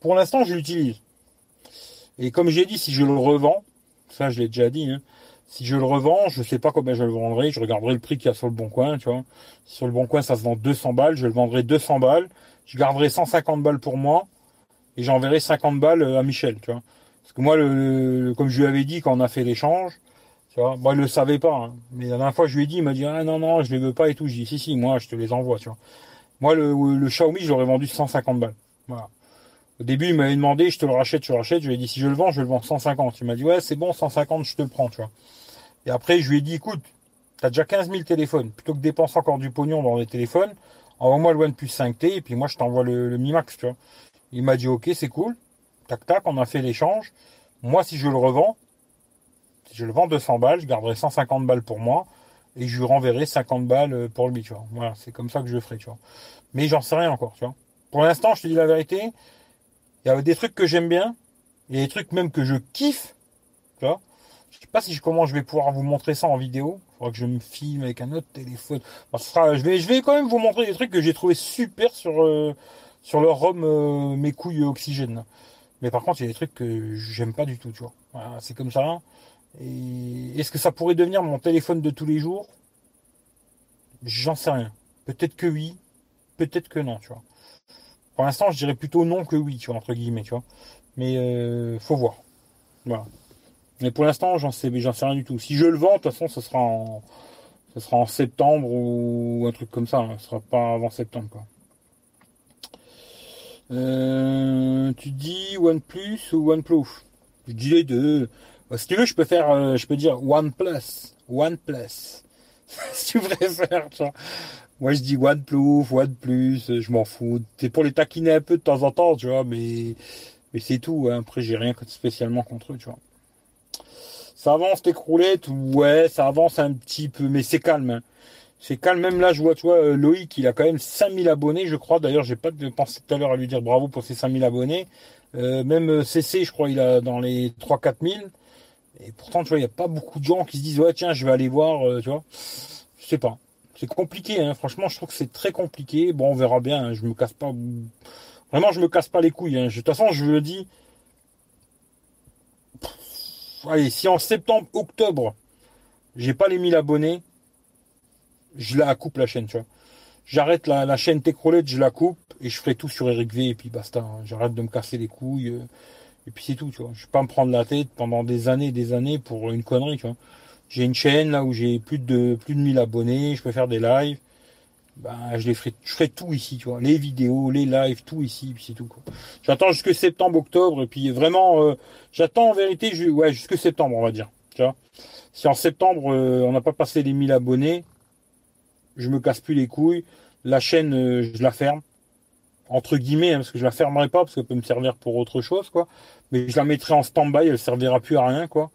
Pour l'instant, je l'utilise. Et comme j'ai dit, si je le revends, ça, je l'ai déjà dit, hein, si je le revends, je sais pas combien je le vendrai, je regarderai le prix qu'il y a sur le bon coin, tu vois. Sur le bon coin ça se vend 200 balles, je le vendrai 200 balles, je garderai 150 balles pour moi et j'enverrai 50 balles euh, à Michel, tu. Parce que moi, comme je lui avais dit quand on a fait l'échange, tu vois, moi il le savait pas, hein. mais la dernière fois je lui ai dit, il m'a dit ah non non, je les veux pas et tout. Je dis si si, moi je te les envoie, tu. Moi le, Xiaomi, je vendu 150 balles. Au début, il m'avait demandé, je te le rachète, je le rachète. Je lui ai dit, si je le vends, je le vends 150. Il m'a dit, ouais, c'est bon, 150, je te le prends, tu. Et après, je lui ai dit, écoute, t'as déjà 15 000 téléphones. Plutôt que de dépenser encore du pognon dans les téléphones, envoie-moi le OnePlus 5T et puis moi, je t'envoie le, Mi Max, tu. Il m'a dit, ok, c'est cool. Tac, tac, on a fait l'échange. Moi, si je le revends, si je le vends 200 balles, je garderai 150 balles pour moi et je lui renverrai 50 balles euh, pour lui, tu vois. Voilà, c'est comme ça que je le ferai, tu. Mais j'en sais rien encore, tu. Pour l'instant, je te dis la vérité, il y a des trucs que j'aime bien, il y a des trucs même que je kiffe, tu vois. Je sais pas si comment je vais pouvoir vous montrer ça en vidéo. Il faudra que je me filme avec un autre téléphone. je, vais, quand même vous montrer des trucs que j'ai trouvé super sur, euh, sur le ROM euh, mes couilles oxygène. Mais par contre, il y a des trucs que j'aime pas du tout, tu vois. Voilà, c'est comme ça. Et est-ce que ça pourrait devenir mon téléphone de tous les jours? J'en sais rien. Peut-être que oui, peut-être que non, tu vois. Pour l'instant, je dirais plutôt non que oui, tu vois, entre guillemets, tu vois. Mais euh, faut voir. Voilà. Mais pour l'instant, j'en sais, j'en sais rien du tout. Si je le vends, de toute façon, ce sera en, septembre ou un truc comme ça. Hein. Ce sera pas avant septembre. Euh, tu dis OnePlus ou OnePlus? Je dis les deux. Bah, si tu veux, je peux faire, euh, je peux dire OnePlus, OnePlus. si tu préfères, tu vois. Moi, je dis OnePlus, OnePlus, euh, je m'en fous. C'est pour les taquiner un peu de temps en temps, tu vois, mais, mais c'est tout. Hein. Après, j'ai rien spécialement contre eux, tu vois. Ça avance tes croulettes, ouais, ça avance un petit peu, mais c'est calme. Hein. C'est calme. Même là, je vois, tu vois, euh, Loïc, il a quand même 5000 abonnés, je crois. D'ailleurs, j'ai pas pensé tout à l'heure à lui dire bravo pour ses 5000 abonnés. Euh, même CC, je crois, il a dans les 3-4 000. Et pourtant, tu vois, il n'y a pas beaucoup de gens qui se disent, ouais, tiens, je vais aller voir, tu vois. Je sais pas. C'est compliqué, hein. franchement, je trouve que c'est très compliqué. Bon, on verra bien, hein. je me casse pas. Vraiment, je me casse pas les couilles. Hein. De toute façon, je le dis. Allez, si en septembre, octobre, j'ai pas les 1000 abonnés, je la coupe la chaîne, tu vois. J'arrête la, chaîne Techroulette, je la coupe et je ferai tout sur Eric V et puis basta. J'arrête de me casser les couilles. Euh, et puis c'est tout, tu vois. Je vais pas me prendre la tête pendant des années, des années pour une connerie, tu vois. J'ai une chaîne là où j'ai plus de plus de 1000 abonnés, je peux faire des lives. Ben, je les ferai, je ferai tout ici, tu vois, les vidéos, les lives, tout ici, puis c'est tout. J'attends jusque septembre, octobre, et puis vraiment, euh, j'attends en vérité, jusque septembre, on va dire. Tu vois, si en septembre euh, on n'a pas passé les 1000 abonnés, je me casse plus les couilles. La chaîne, euh, je la ferme entre guillemets, hein, parce que je la fermerai pas parce qu'elle peut me servir pour autre chose, quoi. Mais je la mettrai en stand-by, elle servira plus à rien, quoi.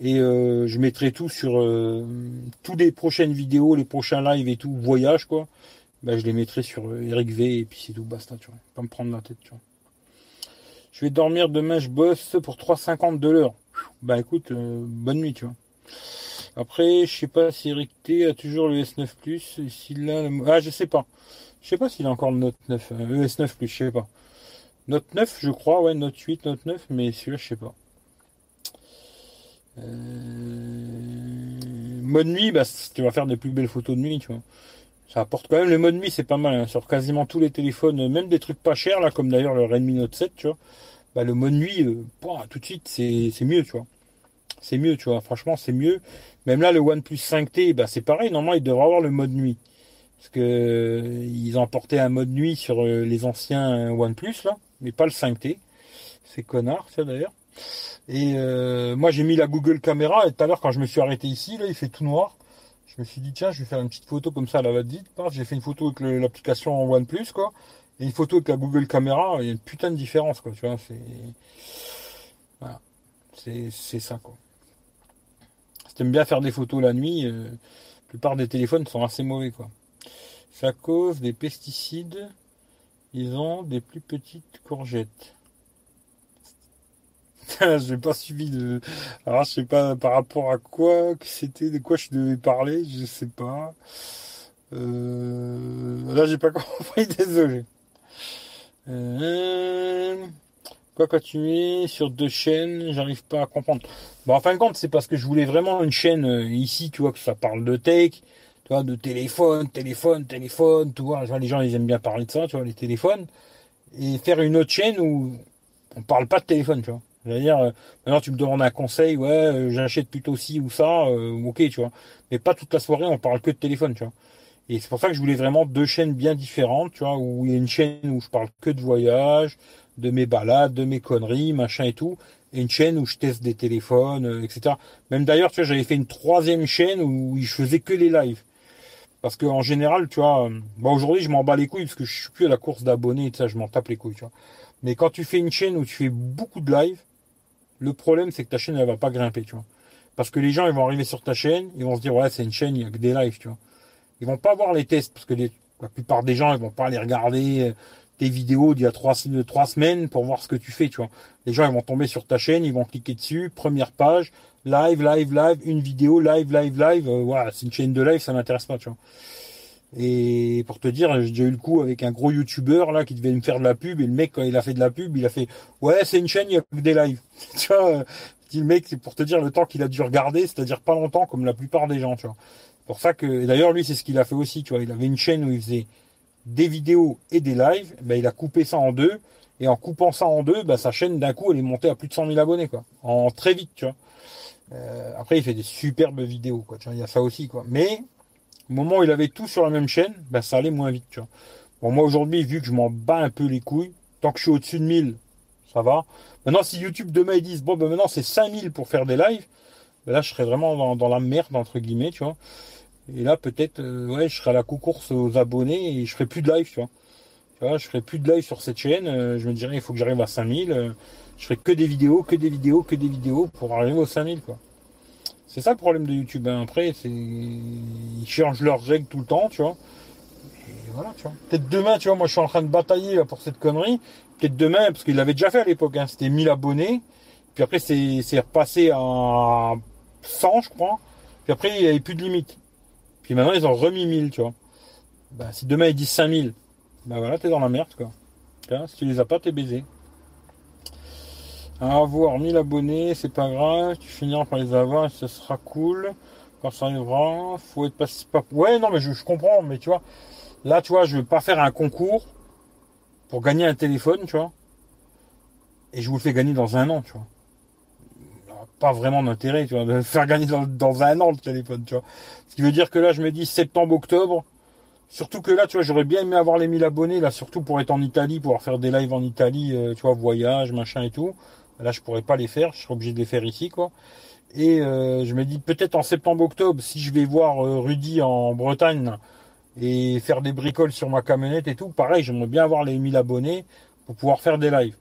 Et euh, je mettrai tout sur euh, toutes les prochaines vidéos, les prochains lives et tout, voyage quoi. Bah, je les mettrai sur euh, Eric V et puis c'est tout, basta, tu vois. Pas me prendre la tête, tu vois. Je vais dormir demain, je bosse pour 3,50 de l'heure. Bah écoute, bonne nuit, tu vois. Après, je sais pas si Eric T a toujours le S9 Plus. S'il a Ah, je sais pas. Je sais pas s'il a encore le Note 9. le S9 Plus, je sais pas. Note 9, je crois, ouais, Note 8, Note 9, mais celui-là, je sais pas. Euh, mode nuit, bah, tu vas faire des plus belles photos de nuit, tu vois. Ça apporte quand même le mode nuit, c'est pas mal. Hein. Sur quasiment tous les téléphones, même des trucs pas chers, là, comme d'ailleurs le Redmi Note 7, tu vois. Bah, le mode nuit, euh, tout de suite, c'est mieux, tu vois. C'est mieux, tu vois. Franchement, c'est mieux. Même là, le OnePlus 5T, bah, c'est pareil. Normalement, il devrait avoir le mode nuit. Parce que euh, ils ont porté un mode nuit sur les anciens OnePlus, là. Mais pas le 5T. C'est connard, ça, d'ailleurs. Et euh, moi, j'ai mis la Google Caméra. Et tout à l'heure, quand je me suis arrêté ici, là, il fait tout noir. Je me suis dit, tiens, je vais faire une petite photo comme ça à la va-vite. J'ai fait une photo avec l'application OnePlus, quoi. Et une photo avec la Google Caméra. Il y a une putain de différence, quoi. Tu vois, c'est. C'est ça, quoi. Si t'aimes bien faire des photos la nuit, euh, la plupart des téléphones sont assez mauvais, quoi. Ça cause des pesticides. Ils ont des plus petites courgettes. je n'ai pas suivi de. Alors, je sais pas par rapport à quoi que c'était, de quoi je devais parler, je sais pas. Euh... Là, j'ai pas compris, désolé. Euh... Quoi continuer sur deux chaînes, j'arrive pas à comprendre. Bon, en fin de compte, c'est parce que je voulais vraiment une chaîne euh, ici, tu vois, que ça parle de tech, tu vois, de téléphone, téléphone, téléphone, tu vois. Les gens, ils aiment bien parler de ça, tu vois, les téléphones. Et faire une autre chaîne où on parle pas de téléphone, tu vois. C'est-à-dire, euh, maintenant tu me demandes un conseil, ouais, euh, j'achète plutôt ci ou ça, euh, ok, tu vois. Mais pas toute la soirée, on parle que de téléphone, tu vois. Et c'est pour ça que je voulais vraiment deux chaînes bien différentes, tu vois, où il y a une chaîne où je parle que de voyage, de mes balades, de mes conneries, machin et tout, et une chaîne où je teste des téléphones, etc. Même d'ailleurs, tu vois, j'avais fait une troisième chaîne où je faisais que les lives. Parce qu'en général, tu vois, bon aujourd'hui je m'en bats les couilles parce que je suis plus à la course d'abonnés et ça, je m'en tape les couilles, tu vois. Mais quand tu fais une chaîne où tu fais beaucoup de live, le problème c'est que ta chaîne elle va pas grimper, tu vois. Parce que les gens ils vont arriver sur ta chaîne, ils vont se dire ouais c'est une chaîne, il y a que des lives, tu vois. Ils vont pas voir les tests parce que la plupart des gens ils vont pas aller regarder euh, tes vidéos d'il y a trois, semaines pour voir ce que tu fais, tu vois. Les gens ils vont tomber sur ta chaîne, ils vont cliquer dessus, première page, live, live, live, une vidéo, live, live, live. Euh, voilà, c'est une chaîne de live, ça m'intéresse pas, tu vois. Et pour te dire, j'ai déjà eu le coup avec un gros youtubeur là qui devait me faire de la pub et le mec quand il a fait de la pub, il a fait ouais c'est une chaîne, il y a que des lives. tu vois, euh, le mec c'est pour te dire le temps qu'il a dû regarder, c'est-à-dire pas longtemps comme la plupart des gens, tu vois. Pour ça que d'ailleurs lui c'est ce qu'il a fait aussi, tu vois, il avait une chaîne où il faisait des vidéos et des lives, ben, il a coupé ça en deux et en coupant ça en deux, ben, sa chaîne d'un coup elle est montée à plus de 100 000 abonnés quoi, en très vite, tu vois. Euh, après, il fait des superbes vidéos, quoi. il y a ça aussi, quoi. Mais au moment où il avait tout sur la même chaîne, ben, ça allait moins vite, tu vois. Bon, moi aujourd'hui, vu que je m'en bats un peu les couilles, tant que je suis au-dessus de 1000, ça va. Maintenant, si YouTube demain ils disent bon, ben maintenant c'est 5000 pour faire des lives, ben là je serais vraiment dans, la merde entre guillemets, tu vois. Et là peut-être, euh, ouais, je serai à la course aux abonnés et je ferai plus de live, tu vois. Tu vois, je ferai plus de live sur cette chaîne. Euh, je me dirais il faut que j'arrive à 5000 je ferai que des vidéos, que des vidéos, que des vidéos pour arriver aux 5000 quoi. C'est ça le problème de YouTube. Hein. Après, c'est ils changent leurs règles tout le temps, tu vois. Et voilà, tu vois. Peut-être demain, tu vois, moi je suis en train de batailler pour cette connerie. Peut-être demain, parce qu'il l'avait déjà fait à l'époque, hein. c'était 1000 abonnés. Puis après, c'est repassé à 100, je crois. Puis après, il n'y avait plus de limite. Puis maintenant, ils ont remis 1000, tu vois. Bah, si demain ils disent 5000, bah voilà, t'es dans la merde, quoi. si tu les as pas, t'es baisé. Avoir 1000 abonnés, c'est pas grave, tu finiras par les avoir, ce sera cool. Quand ça arrivera, faut être pas. Ouais, non, mais je, comprends, mais tu vois, là, tu vois, je veux pas faire un concours pour gagner un téléphone, tu vois. Et je vous le fais gagner dans un an, tu vois. Pas vraiment d'intérêt, tu vois, de faire gagner dans, dans, un an le téléphone, tu vois. Ce qui veut dire que là, je me dis septembre, octobre. Surtout que là, tu vois, j'aurais bien aimé avoir les 1000 abonnés, là, surtout pour être en Italie, pouvoir faire des lives en Italie, euh, tu vois, voyage, machin et tout. Là, je pourrais pas les faire, je serais obligé de les faire ici, quoi. Et euh, je me dis peut-être en septembre-octobre, si je vais voir euh, Rudy en Bretagne et faire des bricoles sur ma camionnette et tout, pareil, j'aimerais bien avoir les 1000 abonnés pour pouvoir faire des lives.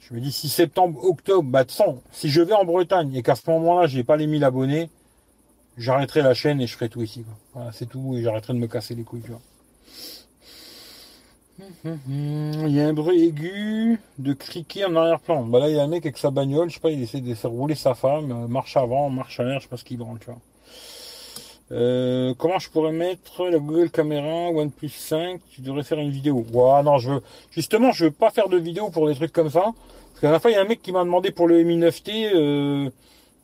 Je me dis si septembre-octobre, bah de si je vais en Bretagne et qu'à ce moment-là, j'ai pas les 1000 abonnés, j'arrêterai la chaîne et je ferai tout ici. Voilà, c'est tout, et j'arrêterai de me casser les couilles. Il y a un bruit aigu de criquet en arrière-plan. Bah là, il y a un mec avec sa bagnole, je sais pas, il essaie de faire rouler sa femme, euh, marche avant, marche arrière, je sais pas ce qu'il branle, tu vois. Euh, comment je pourrais mettre la Google Caméra OnePlus 5 Tu devrais faire une vidéo. Ouais, non, je veux. Justement, je veux pas faire de vidéo pour des trucs comme ça. Parce qu'à la fois, il y a un mec qui m'a demandé pour le Mi 9T. Euh...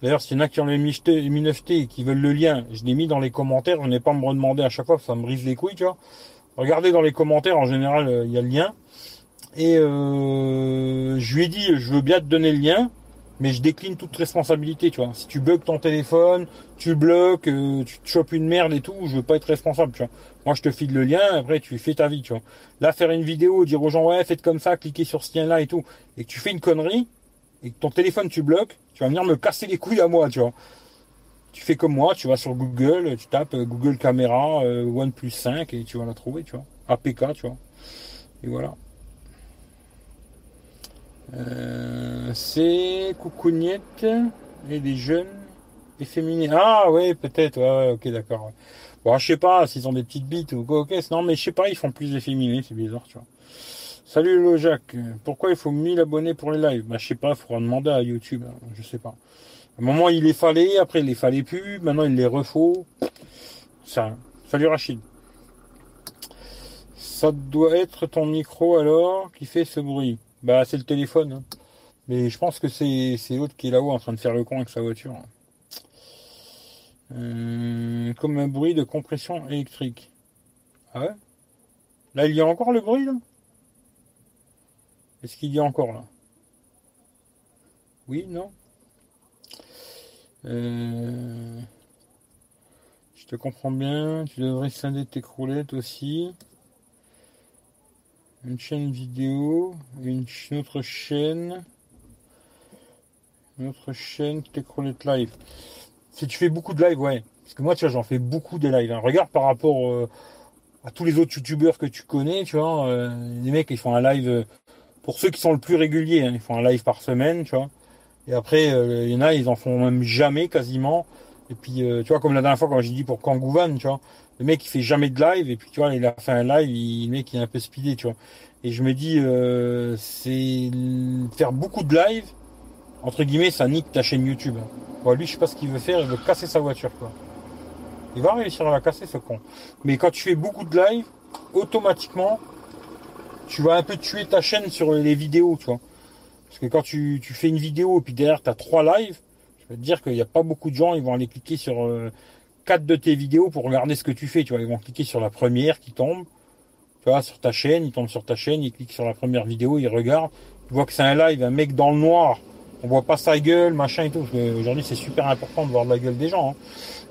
D'ailleurs, s'il y en a qui ont le Mi 9T et qui veulent le lien, je l'ai mis dans les commentaires. Je n'ai pas à me redemander à chaque fois, ça me brise les couilles, tu vois. Regardez dans les commentaires, en général, euh, il y a le lien. Et euh, je lui ai dit, je veux bien te donner le lien, mais je décline toute responsabilité, tu vois. Si tu bugs ton téléphone, tu bloques, euh, tu te chopes une merde et tout, je veux pas être responsable, tu vois. Moi, je te file le lien, après, tu fais ta vie, tu vois. Là, faire une vidéo, dire aux gens, ouais, faites comme ça, cliquez sur ce lien-là et tout, et que tu fais une connerie, et que ton téléphone, tu bloques, tu vas venir me casser les couilles à moi, tu vois tu fais comme moi, tu vas sur Google, tu tapes euh, Google Caméra euh, OnePlus 5 et tu vas la trouver, tu vois. APK, tu vois. Et voilà. Euh, c'est coucougnette et des jeunes efféminés. Ah ouais, peut-être, ouais, ok, d'accord. Bon, je sais pas s'ils ont des petites bites ou quoi, ok, non, mais je sais pas, ils font plus efféminés, c'est bizarre, tu vois. Salut Jacques, pourquoi il faut 1000 abonnés pour les lives? Bah je sais pas, il faudra demander à YouTube, hein, je sais pas. À un moment, il les fallait, après, il les fallait plus, maintenant, il les refaut. Ça. Salut Rachid. Ça doit être ton micro alors qui fait ce bruit. Bah, c'est le téléphone. Hein. Mais je pense que c'est l'autre qui est là-haut en train de faire le con avec sa voiture. Euh, comme un bruit de compression électrique. Ah ouais? Là, il y a encore le bruit, là? Est-ce qu'il y a encore, là? Oui, non? Euh, je te comprends bien. Tu devrais scinder tes croulettes aussi. Une chaîne vidéo, une, autre chaîne. Une autre chaîne, Techrolet Live. Si tu fais beaucoup de live, ouais. Parce que moi, tu vois, j'en fais beaucoup des lives. Hein. Regarde par rapport euh, à tous les autres youtubeurs que tu connais, tu vois. Euh, les mecs, ils font un live, pour ceux qui sont le plus réguliers, hein, ils font un live par semaine, tu vois. Et après, il y en a, ils en font même jamais, quasiment. Et puis, tu vois, comme la dernière fois, quand j'ai dit pour Kangouvan, tu vois, le mec, il fait jamais de live. Et puis, tu vois, il a fait un live, il, le mec, il est un peu speedé, tu vois. Et je me dis, c'est faire beaucoup de live, entre guillemets, ça nique ta chaîne YouTube. Bon, lui, je sais pas ce qu'il veut faire, il veut casser sa voiture, quoi. Il va réussir à la casser, ce con. Mais quand tu fais beaucoup de live, automatiquement, tu vas un peu tuer ta chaîne sur les vidéos, tu vois. Parce que quand tu, fais une vidéo et puis derrière tu as trois lives, je veux te dire qu'il n'y a pas beaucoup de gens, ils vont aller cliquer sur euh, quatre de tes vidéos pour regarder ce que tu fais, tu vois. Ils vont cliquer sur la première qui tombe, tu vois, sur ta chaîne, ils tombent sur ta chaîne, ils cliquent sur la première vidéo, ils regardent, ils voient que c'est un live, un mec dans le noir, on voit pas sa gueule, machin et tout. Aujourd'hui, c'est super important de voir la gueule des gens. Hein.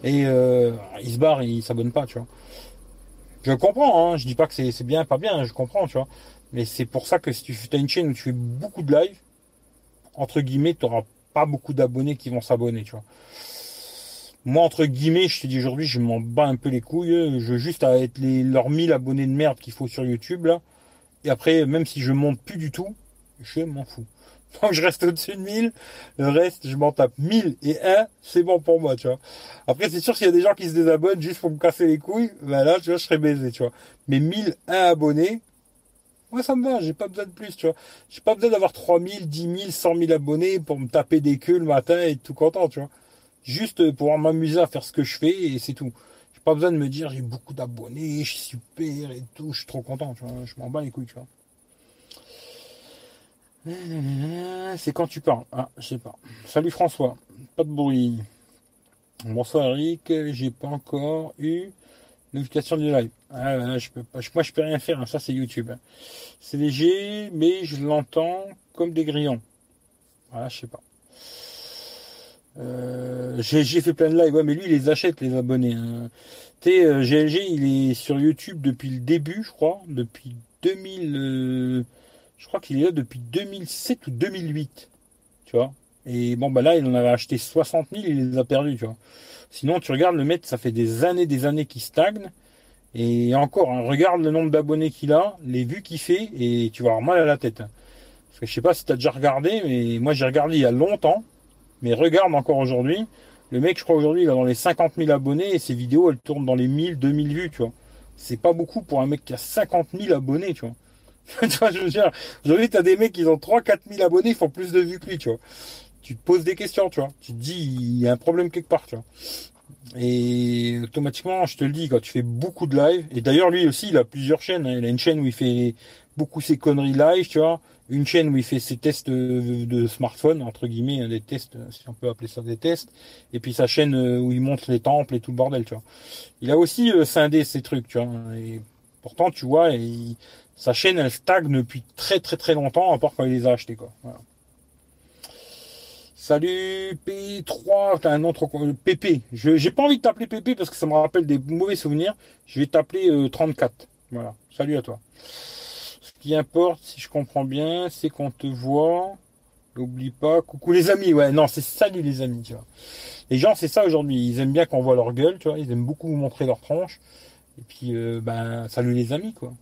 Et euh, ils se barrent, ils s'abonnent pas, tu vois. Je comprends, hein. je dis pas que c'est bien, pas bien, je comprends, tu vois. Mais c'est pour ça que si tu as une chaîne où tu fais beaucoup de live, entre guillemets, tu n'auras pas beaucoup d'abonnés qui vont s'abonner, tu vois. Moi, entre guillemets, je te dis aujourd'hui, je m'en bats un peu les couilles. Je veux juste être les, leurs 1000 abonnés de merde qu'il faut sur YouTube, là. Et après, même si je monte plus du tout, je m'en fous. Donc je reste au-dessus de 1000. Le reste, je m'en tape 1000 et 1, c'est bon pour moi, tu vois. Après, c'est sûr s'il y a des gens qui se désabonnent juste pour me casser les couilles, ben là, tu vois, je serais baisé, tu vois. Mais 1001 abonnés, moi, ça me va, j'ai pas besoin de plus, tu vois. J'ai pas besoin d'avoir 3000, 10 000, 100 000 abonnés pour me taper des queues le matin et tout content, tu vois. Juste pour m'amuser à faire ce que je fais et c'est tout. J'ai pas besoin de me dire j'ai beaucoup d'abonnés, je suis super et tout, je suis trop content, tu vois. Je m'en bats les couilles, tu vois. C'est quand tu parles. Ah, je sais pas. Salut François. Pas de bruit. Bonsoir Eric. J'ai pas encore eu notification du live. Ah, je peux pas. Moi, je peux rien faire. Hein. Ça, c'est YouTube. C'est léger, mais je l'entends comme des grillons. Voilà, je sais pas. Euh, j'ai fait plein de lives. Mais lui, il les achète, les abonnés. Hein. Sais, GLG, euh, il est sur YouTube depuis le début, je crois. Depuis 2000. Je crois qu'il est là depuis 2007 ou 2008. Tu vois? Et bon, bah là, il en avait acheté 60 000, il les a perdus, tu vois. Sinon, tu regardes le mec, ça fait des années, des années qu'il stagne. Et encore, hein, regarde le nombre d'abonnés qu'il a, les vues qu'il fait, et tu vas avoir mal à la tête. Hein. Parce que je sais pas si tu as déjà regardé, mais moi j'ai regardé il y a longtemps. Mais regarde encore aujourd'hui. Le mec, je crois aujourd'hui, il a dans les 50 000 abonnés et ses vidéos, elles tournent dans les 1000, 2000 vues, tu vois. C'est pas beaucoup pour un mec qui a 50 000 abonnés, tu vois. tu vois, je veux dire, aujourd'hui, t'as des mecs qui ont 3 4 000 abonnés, ils font plus de vues que lui, tu vois. Tu te poses des questions, tu vois. Tu te dis, il y a un problème quelque part, tu vois. Et automatiquement, je te le dis, quand tu fais beaucoup de live, et d'ailleurs, lui aussi, il a plusieurs chaînes. Hein. Il a une chaîne où il fait beaucoup ses conneries live, tu vois. Une chaîne où il fait ses tests de, smartphone, entre guillemets, hein, des tests, si on peut appeler ça des tests. Et puis sa chaîne euh, où il montre les temples et tout le bordel, tu vois. Il a aussi euh, scindé ces trucs, tu vois. Et pourtant, tu vois, il, sa chaîne, elle stagne depuis très très très longtemps, à part quand il les a achetés, quoi. Salut P3, t'as un nom trop PP. Je j'ai pas envie de t'appeler PP parce que ça me rappelle des mauvais souvenirs. Je vais t'appeler 34. Euh, voilà. Salut à toi. Ce qui importe, si je comprends bien, c'est qu'on te voit. N'oublie pas. Coucou les amis. Ouais, non, c'est salut les amis, tu vois. Les gens, c'est ça aujourd'hui. Ils aiment bien qu'on voit leur gueule, tu vois. Ils aiment beaucoup montrer leur tronche. Et puis, euh, ben, salut les amis, quoi.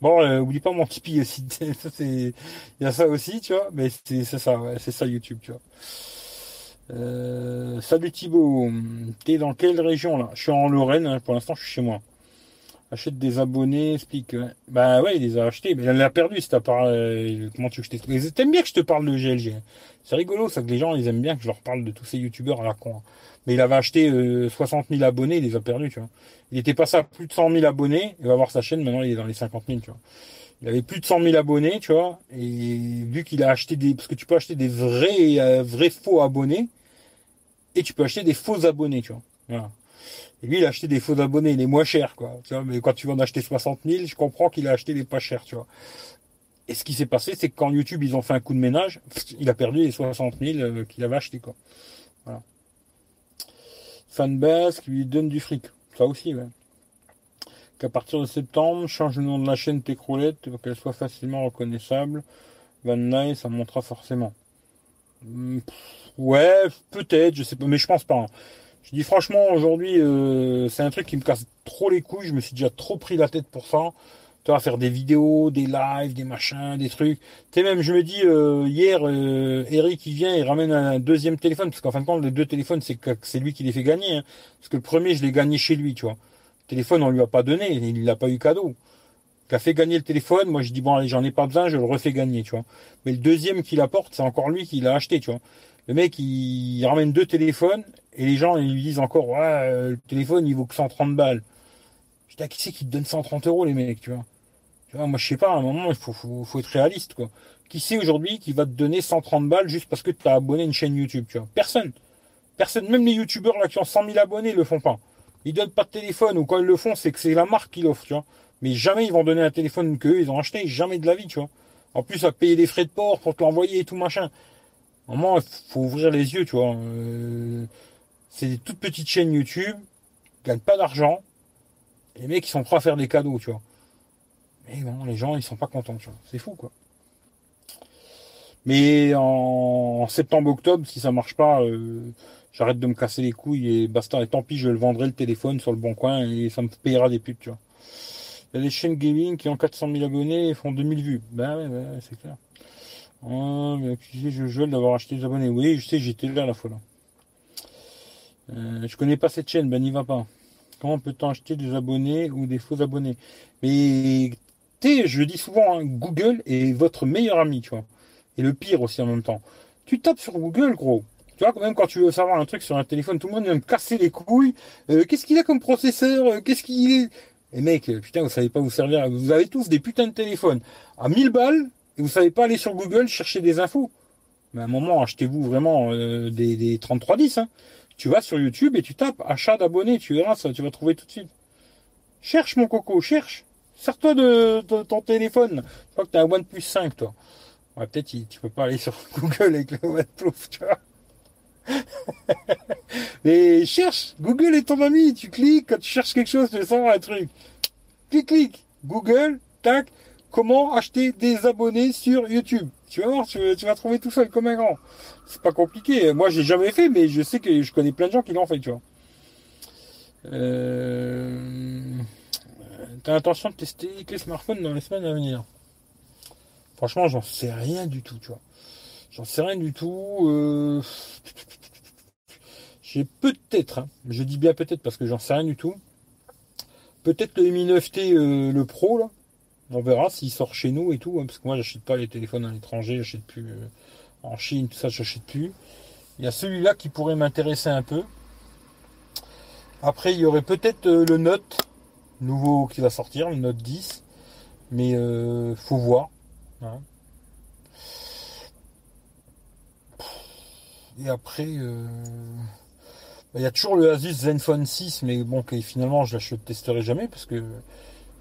Bon, euh, oublie pas mon Tipeee aussi. il y a ça aussi, tu vois. Mais c'est ça, ouais, c'est ça YouTube, tu vois. Euh, salut Thibaut, t'es dans quelle région là? Je suis en Lorraine, hein, pour l'instant je suis chez moi. Achète des abonnés, explique. Bah ouais, il les a achetés, mais elle a perdu si t'as pas. Euh, comment tu veux que je bien que je te parle de GLG. Hein. C'est rigolo, ça que les gens ils aiment bien que je leur parle de tous ces youtubeurs à la con. Hein. Mais il avait acheté 60 000 abonnés, il les a perdus, tu vois. Il était passé à plus de 100 000 abonnés, il va voir sa chaîne, maintenant il est dans les 50 000, tu vois. Il avait plus de 100 000 abonnés, tu vois, et vu qu'il a acheté des, parce que tu peux acheter des vrais, euh, vrais faux abonnés, et tu peux acheter des faux abonnés, tu vois. Voilà. Et lui, il a acheté des faux abonnés, les moins chers, quoi. Mais quand tu vas en acheter 60 000, je comprends qu'il a acheté les pas chers, tu vois. Et ce qui s'est passé, c'est que quand YouTube, ils ont fait un coup de ménage, il a perdu les 60 000 euh, qu'il avait acheté, quoi. Voilà. Fanbase qui lui donne du fric. Ça aussi, ouais. qu'à partir de septembre, change le nom de la chaîne Técroulette pour qu'elle soit facilement reconnaissable. Van Nuys, ça montera forcément. Hmm, ouais, peut-être, je sais pas, mais je pense pas. Je dis franchement, aujourd'hui, euh, c'est un truc qui me casse trop les couilles. Je me suis déjà trop pris la tête pour ça. Tu vas faire des vidéos, des lives, des machins, des trucs. Tu sais, même, je me dis, euh, hier, euh, Eric, il vient, il ramène un deuxième téléphone, parce qu'en fin de compte, les deux téléphones, c'est c'est lui qui les fait gagner. Hein. parce que le premier, je l'ai gagné chez lui, tu vois. Le téléphone, on lui a pas donné, il l'a pas eu cadeau. Il a fait gagner le téléphone, moi je dis, bon, allez, j'en ai pas besoin, je le refais gagner, tu vois. Mais le deuxième qu'il apporte, c'est encore lui qui l'a acheté, tu vois. Le mec, il, ramène deux téléphones, et les gens, ils lui disent encore, ouais, euh, le téléphone, il vaut que 130 balles. Je dis, ah, qui c'est qui te donne 130 euros, les mecs, tu vois? Moi, je sais pas, à un moment, il faut, faut, être réaliste, quoi. Qui c'est aujourd'hui qui va te donner 130 balles juste parce que tu as abonné à une chaîne YouTube, tu vois? Personne. Personne. Même les youtubeurs là qui ont 100 000 abonnés le font pas. Ils donnent pas de téléphone ou quand ils le font, c'est que c'est la marque qui l'offre, tu vois. Mais jamais ils vont donner un téléphone qu'eux, ils ont acheté, jamais de la vie, tu vois. En plus, à payer des frais de port pour te l'envoyer et tout machin. À un moment, il faut ouvrir les yeux, tu vois. Euh, c'est des toutes petites chaînes YouTube, ils gagnent pas d'argent. Les mecs, ils sont prêts à faire des cadeaux, tu vois. Mais bon, les gens, ils sont pas contents, tu vois. C'est fou, quoi. Mais en, septembre-octobre, si ça marche pas, euh, j'arrête de me casser les couilles et basta. Et tant pis, je le vendrai le téléphone sur le bon coin et ça me payera des putes, tu vois. Il y a des chaînes gaming qui ont 400 000 abonnés et font 2000 vues. Ben ouais, ouais c'est clair. Oh, mais sais, je veux d'avoir acheté des abonnés. Oui, je sais, j'étais là la fois là. Euh, je connais pas cette chaîne, ben n'y va pas. Comment peut-on acheter des abonnés ou des faux abonnés? Mais je le dis souvent, hein, Google est votre meilleur ami, tu vois. Et le pire aussi en même temps. Tu tapes sur Google, gros. Tu vois, quand même, quand tu veux savoir un truc sur un téléphone, tout le monde vient me casser les couilles. Euh, qu'est-ce qu'il a comme processeur? Euh, Qu'est-ce qu'il est? Et mec, euh, putain, vous savez pas vous servir. Vous avez tous des putains de téléphones à 1000 balles et vous savez pas aller sur Google chercher des infos. Mais à un moment, achetez-vous vraiment des, des 3310. Hein. Tu vas sur YouTube et tu tapes achat d'abonnés. Tu verras ça, tu vas trouver tout de suite. Cherche mon coco, cherche. Sors-toi de, ton téléphone. Je crois que tu as un OnePlus 5, toi. Ouais, peut-être tu peux pas aller sur Google avec le OnePlus, tu vois. Mais cherche, Google est ton ami. Tu cliques, quand tu cherches quelque chose, tu sens un truc. Clique, clique. Google, tac. Comment acheter des abonnés sur YouTube? Tu vas voir, tu, vas trouver tout seul comme un grand. C'est pas compliqué. Moi, j'ai jamais fait, mais je sais que je connais plein de gens qui l'ont fait, tu vois. Euh... T'as l'intention de tester les smartphones dans les semaines à venir Franchement, j'en sais rien du tout, tu vois. J'en sais rien du tout. Euh, j'ai peut-être, hein, je dis bien peut-être parce que j'en sais rien du tout. Peut-être le Mi 9T, euh, le Pro, là. On verra s'il sort chez nous et tout, hein, parce que moi, j'achète pas les téléphones à l'étranger, j'achète plus euh, en Chine, tout ça, j'achète plus. Il y a celui-là qui pourrait m'intéresser un peu. Après, il y aurait peut-être le Note nouveau qui va sortir, le Note 10. Mais euh, faut voir. Hein. Et après, euh, bah, il y a toujours le Asus Zenfone 6, mais bon, que finalement je ne testerai jamais parce que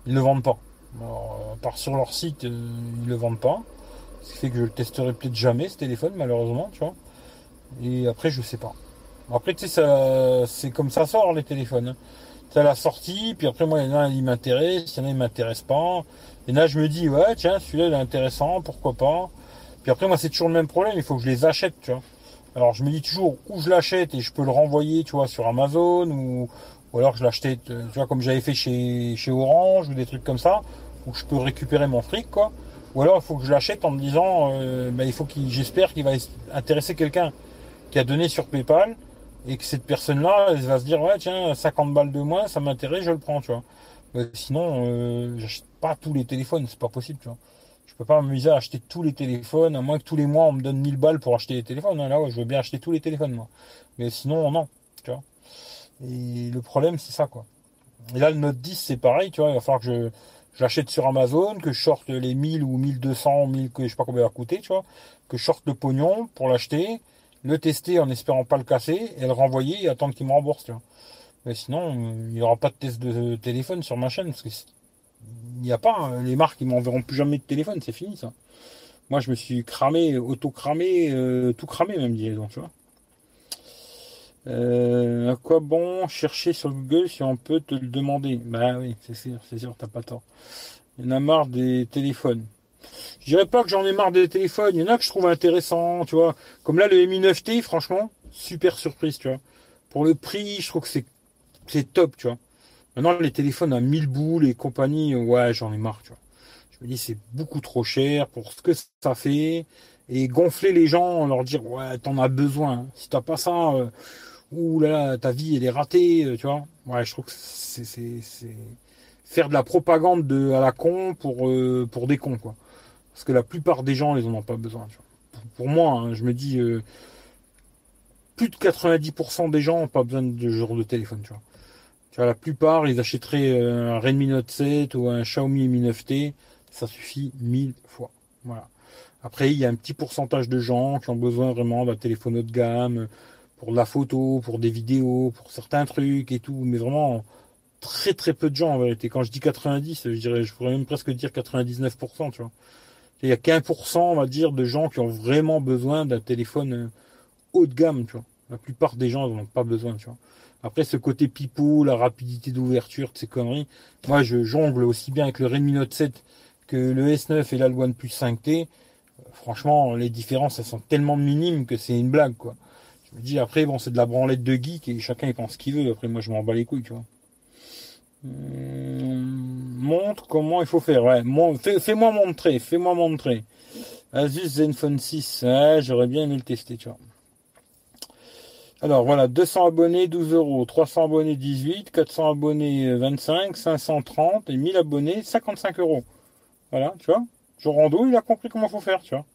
ils le vendent pas. Alors, à part sur leur site, euh, ils le vendent pas. Ce qui fait que je le testerai peut-être jamais ce téléphone, malheureusement, tu vois. Et après, je sais pas. Après, tu sais, c'est comme ça sort les téléphones. Hein ça la sortie, puis après moi il y en a il m'intéresse, il y en a il m'intéresse pas. Et là je me dis ouais tiens celui-là il est intéressant, pourquoi pas. Puis après moi c'est toujours le même problème, il faut que je les achète, tu vois. Alors je me dis toujours où je l'achète et je peux le renvoyer, tu vois, sur Amazon ou, ou alors je l'achetais, tu vois, comme j'avais fait chez, chez Orange ou des trucs comme ça, où je peux récupérer mon fric, quoi. Ou alors il faut que je l'achète en me disant, euh, ben, il faut qu'il, j'espère qu'il va intéresser quelqu'un qui a donné sur PayPal et que cette personne-là, elle va se dire, ouais, tiens, 50 balles de moins, ça m'intéresse, je le prends, tu vois. sinon, euh, j'achète pas tous les téléphones, c'est pas possible, tu vois. Je peux pas m'amuser à acheter tous les téléphones, à moins que tous les mois on me donne 1000 balles pour acheter les téléphones. Là, ouais, je veux bien acheter tous les téléphones, moi. Mais sinon, non. Et le problème, c'est ça, quoi. Et là, le Note 10, c'est pareil, tu vois, il va falloir que je, l'achète sur Amazon, que je sorte les 1000 ou 1200, 1000, que je sais pas combien il va coûter, tu vois, que je sorte le pognon pour l'acheter, le tester en espérant pas le casser et le renvoyer et attendre qu'il me rembourse. Tu vois. Mais sinon, il n'y aura pas de test de téléphone sur ma chaîne parce que il n'y a pas. Hein. les marques, ils m'enverront plus jamais de téléphone, c'est fini ça. Moi, je me suis cramé, auto-cramé, euh, tout cramé même, disons, tu vois. Euh, à quoi bon chercher sur Google si on peut te le demander? Bah oui, c'est sûr, c'est sûr, t'as pas tort. Il y en a marre des téléphones. Je dirais pas que j'en ai marre des téléphones, il y en a que je trouve intéressants, tu vois. Comme là, le Mi 9T, franchement, super surprise, tu vois. Pour le prix, je trouve que c'est, c'est top, tu vois. Maintenant, les téléphones à 1000 boules et compagnie, ouais, j'en ai marre, tu vois. Je me dis, c'est beaucoup trop cher pour ce que ça fait. Et gonfler les gens, leur dire, ouais, t'en as besoin. Si t'as pas ça, euh, ouh là ta vie, elle est ratée, euh, tu vois. Ouais, je trouve que c'est faire de la propagande de, à la con pour, euh, pour des cons, quoi. Parce que la plupart des gens, ils en ont pas besoin, tu vois. Pour, moi, hein, je me dis, euh, plus de 90% des gens n'ont pas besoin de ce genre de téléphone, tu vois. Tu vois, la plupart, ils achèteraient un Redmi Note 7 ou un Xiaomi Mi 9T ça suffit mille fois. Voilà. Après, il y a un petit pourcentage de gens qui ont besoin vraiment d'un téléphone haut de gamme pour de la photo, pour des vidéos, pour certains trucs et tout, mais vraiment très très peu de gens en vérité. Quand je dis 90, je dirais, je pourrais même presque dire 99%, tu vois. Il y a qu'un pour cent, on va dire, de gens qui ont vraiment besoin d'un téléphone euh, haut de gamme. La plupart des gens n'en ont pas besoin. Après, ce côté pipeau, la rapidité d'ouverture ces conneries, moi, je jongle aussi bien avec le Redmi Note 7 que le S9 et la OnePlus 5T, franchement, les différences, elles sont tellement minimes que c'est une blague, quoi. Je dis, après, bon, c'est de la branlette de geek et chacun il pense ce qu'il veut. Après, moi, je m'en bats les couilles, tu vois. Hum, montre comment il faut faire. Ouais, fais-moi montrer, fais-moi montrer. Asus Zenfone 6, j'aurais bien aimé le tester, tu vois. Alors voilà, 200 abonnés, 12 euros, 300 abonnés, 18, 400 abonnés, 25, 530 et 1000 abonnés, 55 euros. Voilà, tu vois. Jorando, il a compris comment faut faire, tu vois.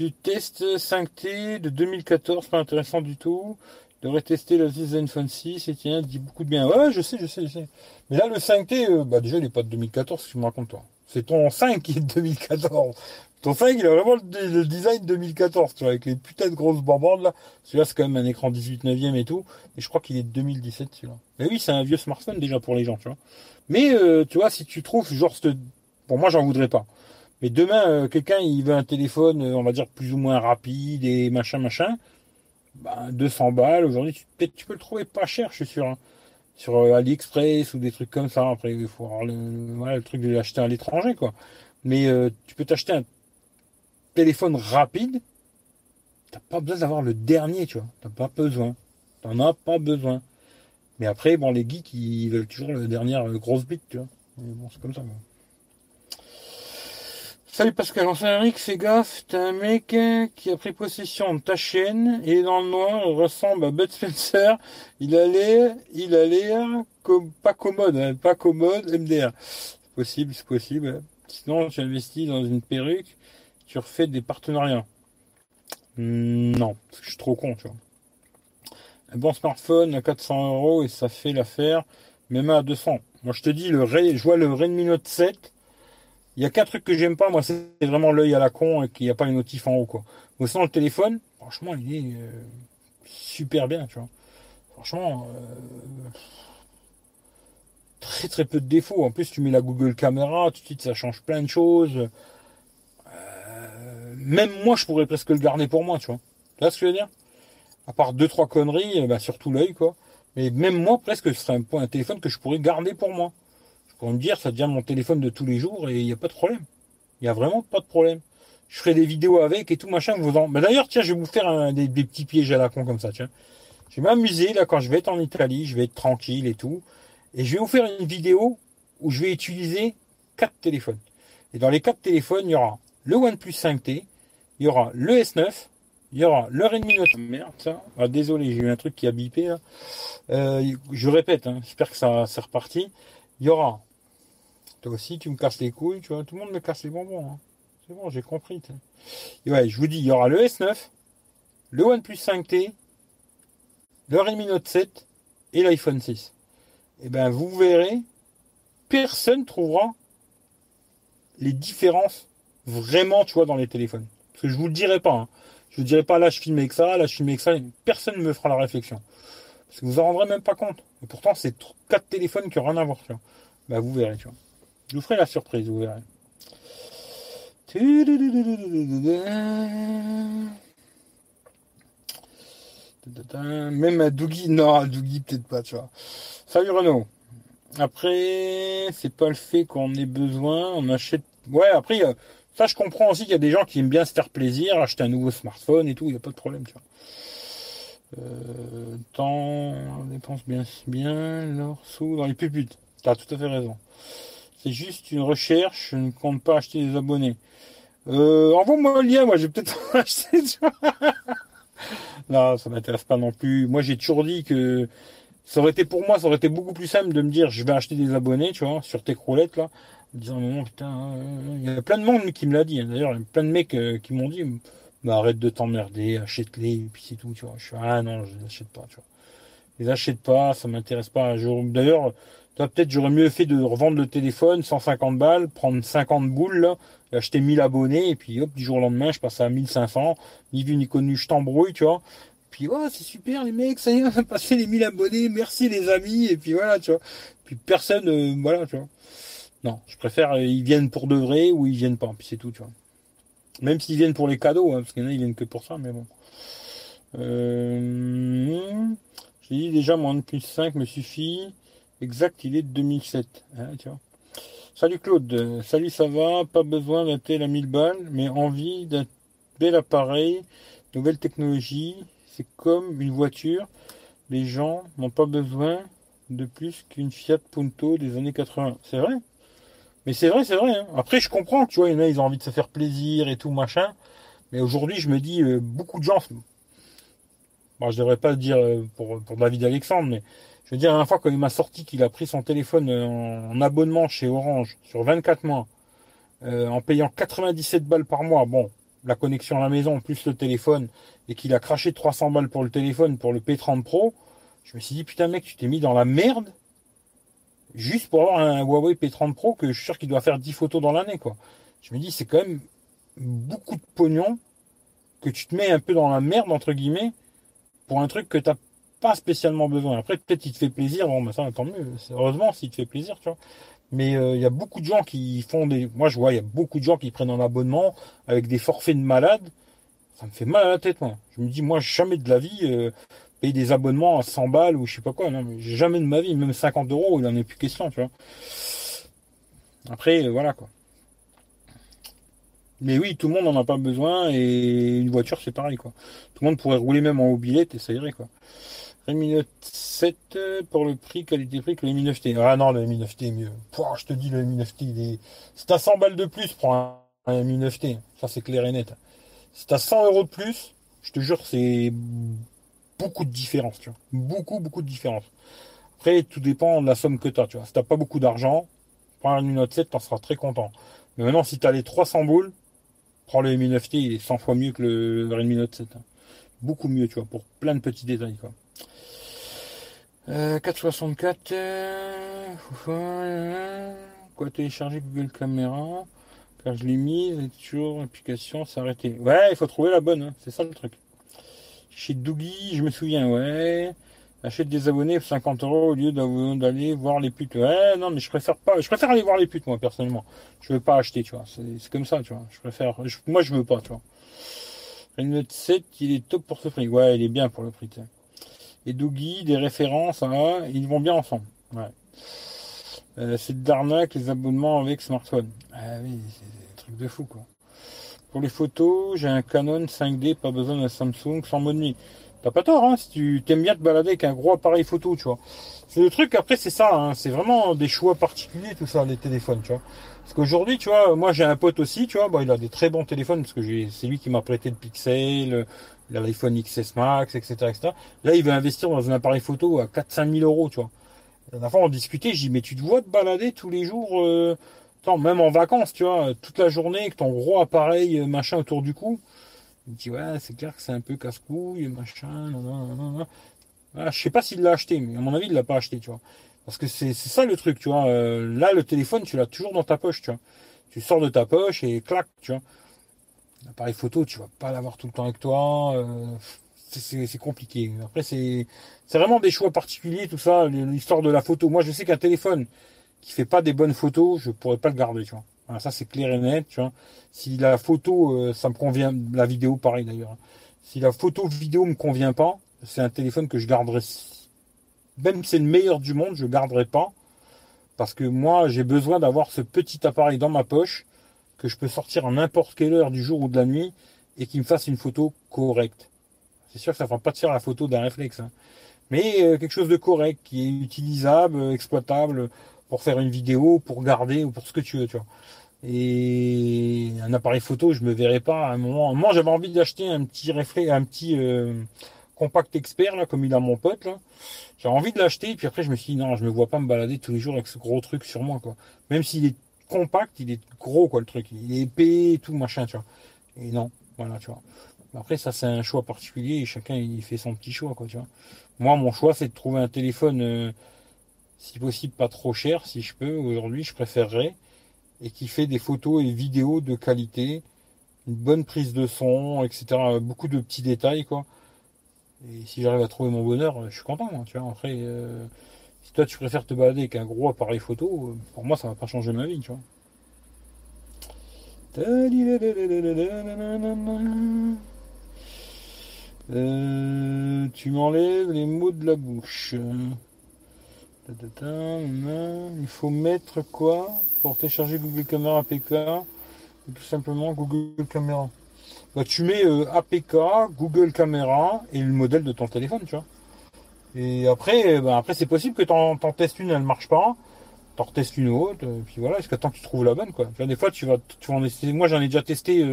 Tu testes 5T de 2014, pas intéressant du tout. Tu devrais tester le Zenfone 6 et tiens, dit beaucoup de bien. Ouais, je sais, je sais, je sais. Mais là, le 5T, euh, bah déjà, il n'est pas de 2014, si je me raconte toi? C'est ton 5 qui est de 2014. Ton 5, il a vraiment le, design 2014, tu vois, avec les putains de grosses borbordes là. Celui-là, c'est quand même un écran 18 neuvième et tout. Et je crois qu'il est de 2017, celui-là. Mais oui, c'est un vieux smartphone déjà pour les gens, tu vois. Mais, euh, tu vois, si tu trouves genre Bon, moi, j'en voudrais pas. Mais demain, euh, quelqu'un, il veut un téléphone, euh, on va dire, plus ou moins rapide et machin, machin. Ben, 200 balles, aujourd'hui, peut-être tu peux le trouver pas cher, je suis sûr. Hein. Sur euh, AliExpress ou des trucs comme ça. Après, il faut avoir le, truc de l'acheter à l'étranger, quoi. Mais tu peux t'acheter un téléphone rapide. T'as pas besoin d'avoir le dernier, tu vois. T'as pas besoin. T'en as pas besoin. Mais après, bon, les geeks, ils veulent toujours la dernière grosse bite, tu vois. Mais bon, c'est comme ça. Salut Pascal, enfin Eric, gaffe, t'as un mec qui a pris possession de ta chaîne et dans le noir, il ressemble à Bud Spencer. Il a l'air, il a l'air comme pas commode, hein, pas commode, MDR. C'est possible, c'est possible. Sinon, tu investis dans une perruque, tu refais des partenariats. Hmm, non, parce que je suis trop con, tu vois. Un bon smartphone à 400 euros et ça fait l'affaire, même à 200. Moi, je te dis, le je vois le Redmi Note 7 il y a qu'un truc que j'aime pas, moi, c'est vraiment l'œil à la con et qu'il n'y a pas les notifs en haut, quoi. Mais sinon, le téléphone, franchement, il est euh, super bien, tu vois. Franchement, euh, très très peu de défauts. En plus, tu mets la Google Caméra, tout de suite, ça change plein de choses. Euh, même moi, je pourrais presque le garder pour moi, tu vois. Tu vois ce que je veux dire? À part deux, trois conneries, bah, surtout l'œil, quoi. Mais même moi, presque, ce serait un téléphone que je pourrais garder pour moi pour me dire, ça devient mon téléphone de tous les jours et il n'y a pas de problème. Il n'y a vraiment pas de problème. Je ferai des vidéos avec et tout machin. Vous en... Bah, d'ailleurs, tiens, je vais vous faire des, petits pièges à la con comme ça, tiens. Je vais m'amuser là quand je vais être en Italie, je vais être tranquille et tout. Et je vais vous faire une vidéo où je vais utiliser quatre téléphones. Et dans les quatre téléphones, il y aura le OnePlus 5T, il y aura le S9, il y aura le Redmi Note. Merde, ça. Ah, désolé, j'ai eu un truc qui a bipé là. Euh, je répète, hein, j'espère que ça c'est reparti. Il y aura toi aussi, tu me casses les couilles, tu vois. Tout le monde me casse les bonbons. Hein. C'est bon, j'ai compris. Et ouais, je vous dis, il y aura le S9, le OnePlus 5T, le Redmi Note 7 et l'iPhone 6. Et ben, vous verrez, personne trouvera les différences vraiment, tu vois, dans les téléphones. Parce que je vous le dirai pas. Hein. Je vous dirai pas, là, je filme avec ça, là, je filme avec ça. Personne ne me fera la réflexion. Parce que vous en rendrez même pas compte. Et pourtant, c'est quatre téléphones qui n'ont rien à voir. Bah, vous verrez, tu vois. Je vous ferai la surprise, vous verrez. Même à Dougie, non, à Dougie, peut-être pas, tu vois. Salut Renaud. Après, c'est pas le fait qu'on ait besoin, on achète. Ouais, après, ça, je comprends aussi qu'il y a des gens qui aiment bien se faire plaisir, acheter un nouveau smartphone et tout, il n'y a pas de problème, tu vois. Euh, temps, on dépense bien, bien leur sous dans les puputes. T'as tout à fait raison. C'est juste une recherche, je ne compte pas acheter des abonnés. Euh, envoie-moi le lien, moi j'ai peut-être acheté. Tu vois non, ça m'intéresse pas non plus. Moi j'ai toujours dit que ça aurait été pour moi, ça aurait été beaucoup plus simple de me dire je vais acheter des abonnés, tu vois, sur tes croulettes là. En disant non, putain, euh, il y a plein de monde qui me l'a dit. Hein. D'ailleurs, il y a plein de mecs euh, qui m'ont dit bah, arrête de t'emmerder, achète-les, et puis c'est tout, tu vois. Je suis ah non, je les achète pas, tu vois. Je les achète pas, ça m'intéresse pas. D'ailleurs, peut-être j'aurais mieux fait de revendre le téléphone 150 balles, prendre 50 boules là, acheter 1000 abonnés et puis hop du jour au lendemain je passe à 1500, ni vu ni connu, je t'embrouille, tu vois. Puis oh c'est super les mecs, ça y est, on a passé les 1000 abonnés, merci les amis et puis voilà, tu vois. Puis personne euh, voilà, tu vois. Non, je préfère euh, ils viennent pour de vrai ou ils viennent pas, puis c'est tout, tu vois. Même s'ils viennent pour les cadeaux, hein, parce qu'il y en a ils viennent que pour ça, mais bon. Euh, j'ai dit déjà mon de plus 5 me suffit. Exact, il est de 2007. Hein, tu vois. Salut Claude, salut ça va, pas besoin d'un tel à 1000 balles, mais envie d'un bel appareil, nouvelle technologie, c'est comme une voiture, les gens n'ont pas besoin de plus qu'une Fiat Punto des années 80. C'est vrai? Mais c'est vrai, c'est vrai. Hein. Après, je comprends, tu vois, il y en a, ils ont envie de se faire plaisir et tout, machin. Mais aujourd'hui, je me dis, euh, beaucoup de gens, bon, je devrais pas le dire euh, pour, pour David Alexandre, mais je veux dire, la dernière fois, quand il m'a sorti qu'il a pris son téléphone euh, en, abonnement chez Orange sur 24 mois, euh, en payant 97 balles par mois, bon, la connexion à la maison plus le téléphone, et qu'il a craché 300 balles pour le téléphone pour le P30 Pro, je me suis dit, putain mec, tu t'es mis dans la merde juste pour avoir un Huawei P30 Pro que je suis sûr qu'il doit faire 10 photos dans l'année, quoi. Je me dis, c'est quand même beaucoup de pognon que tu te mets un peu dans la merde, entre guillemets, pour un truc que tu pas spécialement besoin. Après, peut-être il te fait plaisir, bon, mais ça, tant mieux. Heureusement s'il te fait plaisir, tu vois. Mais euh, il y a beaucoup de gens qui font des. Moi, je vois, il y a beaucoup de gens qui prennent un abonnement avec des forfaits de malades. Ça me fait mal à la tête, moi. Je me dis, moi, jamais de la vie euh, payer des abonnements à 100 balles ou je sais pas quoi. Non, mais jamais de ma vie, même 50 euros, il en est plus question, tu vois. Après, euh, voilà, quoi. Mais oui, tout le monde n'en a pas besoin et une voiture, c'est pareil, quoi. Tout le monde pourrait rouler même en mobilette et ça irait, quoi. Mi Note 7 pour le prix, qualité-prix que le Mi 9T. Ah non, le Mi 9T est mieux. Pouah, je te dis, le Mi 9T, il est... C'est à 100 balles de plus pour un, Mi 9T. Ça, c'est clair et net. C'est à 100 euros de plus. Je te jure, c'est beaucoup de différence, tu vois. Beaucoup, beaucoup de différence. Après, tout dépend de la somme que tu as, tu vois. Si t'as pas beaucoup d'argent, prends un Mi Note 7, t'en seras très content. Mais maintenant, si tu as les 300 boules, prends le Mi 9T, il est 100 fois mieux que le Redmi Note 7. Hein. Beaucoup mieux, tu vois, pour plein de petits détails. 464. Euh, euh, quoi télécharger Google Caméra Car je l'ai mis, et toujours l'application s'est arrêtée. Ouais, il faut trouver la bonne, hein, c'est ça le truc. Chez Doogie, je me souviens, ouais. Achète des abonnés 50 euros au lieu d'aller voir les putes. Ouais, non, mais je préfère pas. Je préfère aller voir les putes, moi, personnellement. Je veux pas acheter, tu vois. C'est comme ça, tu vois. Je préfère. moi, je veux pas, tu vois. Note 7, il est top pour ce prix. Ouais, il est bien pour le prix et Doogie, des références, hein, ils vont bien ensemble. Ouais. Euh, c'est d'arnaque les abonnements avec smartphone. Ah oui, c'est des trucs de fou quoi. Pour les photos, j'ai un Canon 5D, pas besoin d'un Samsung sans mode nuit. T'as pas tort, hein, si tu t'aimes bien te balader avec un gros appareil photo, tu vois. C'est le truc, après, c'est ça, hein, c'est vraiment des choix particuliers, tout ça, les téléphones, tu vois. Parce qu'aujourd'hui, tu vois, moi j'ai un pote aussi, tu vois, bah, il a des très bons téléphones, parce que c'est lui qui m'a prêté le Pixel, l'iPhone XS Max, etc., etc. Là, il veut investir dans un appareil photo à 4-5 000 euros, tu vois. La dernière fois, on discutait, je dis, mais tu te vois te balader tous les jours, euh, même en vacances, tu vois, toute la journée, avec ton gros appareil, euh, machin, autour du cou. Il me dit, ouais, c'est clair que c'est un peu casse-couille, machin, nan, ah, je sais pas s'il l'a acheté, mais à mon avis, il l'a pas acheté, tu vois. Parce que c'est ça le truc, tu vois. Euh, là, le téléphone, tu l'as toujours dans ta poche, tu vois. Tu sors de ta poche et clac, tu vois. L'appareil photo, tu vas pas l'avoir tout le temps avec toi. Euh, c'est compliqué. Après, c'est vraiment des choix particuliers, tout ça, l'histoire de la photo. Moi, je sais qu'un téléphone qui fait pas des bonnes photos, je pourrais pas le garder, tu vois. ça, c'est clair et net, tu vois. Si la photo, euh, ça me convient, la vidéo, pareil d'ailleurs. Si la photo vidéo me convient pas, c'est un téléphone que je garderai. Même si c'est le meilleur du monde, je garderai pas. Parce que moi, j'ai besoin d'avoir ce petit appareil dans ma poche que je peux sortir à n'importe quelle heure du jour ou de la nuit et qui me fasse une photo correcte. C'est sûr que ça ne fera pas de faire la photo d'un réflexe. Hein. Mais euh, quelque chose de correct, qui est utilisable, exploitable pour faire une vidéo, pour garder ou pour ce que tu veux, tu vois. Et un appareil photo, je me verrais pas à un moment. Moi, j'avais envie d'acheter un petit réflexe, un petit euh, compact expert là, comme il a mon pote là. J'ai envie de l'acheter, puis après je me suis dit non, je me vois pas me balader tous les jours avec ce gros truc sur moi quoi. Même s'il est compact, il est gros quoi le truc, il est épais et tout machin, tu vois. Et non, voilà, tu vois. Après ça c'est un choix particulier et chacun il fait son petit choix quoi, tu vois. Moi mon choix c'est de trouver un téléphone euh, si possible pas trop cher si je peux. Aujourd'hui je préférerais et qui fait des photos et vidéos de qualité, une bonne prise de son, etc. Beaucoup de petits détails, quoi. Et si j'arrive à trouver mon bonheur, je suis content, tu vois. Après, euh, si toi tu préfères te balader avec un gros appareil photo, pour moi ça va pas changer ma vie, tu vois. Euh, tu m'enlèves les mots de la bouche. Il faut mettre quoi pour télécharger Google Camera APK Tout simplement Google Camera. Bah, tu mets euh, APK, Google Camera et le modèle de ton téléphone, tu vois. Et après, bah, après c'est possible que tu en, testes une, elle marche pas. Tu en retestes une autre, et puis voilà, jusqu'à temps que tu trouves la bonne, quoi. des fois, tu vas, tu vas en essayer. Moi, j'en ai déjà testé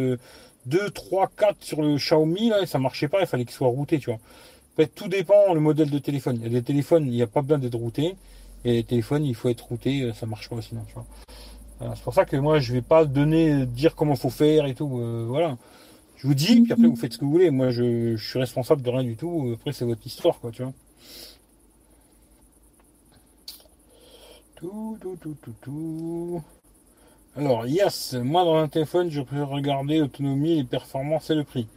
2, 3, 4 sur le Xiaomi, là, et ça marchait pas, il fallait qu'il soit routé, tu vois. En fait, tout dépend le modèle de téléphone. Il y a des téléphones, il n'y a pas besoin d'être routé. Et les téléphones, il faut être routé, euh, ça marche pas sinon, tu vois. c'est pour ça que moi, je vais pas donner, dire comment faut faire et tout. Euh, voilà. Je vous dis, puis après, vous faites ce que vous voulez. Moi, je, suis responsable de rien du tout. Après, c'est votre histoire, quoi, tu vois. Tout, tout, tout, tout, tout. Alors, yes, moi, dans un téléphone, je peux regarder l'autonomie, les performances et le prix.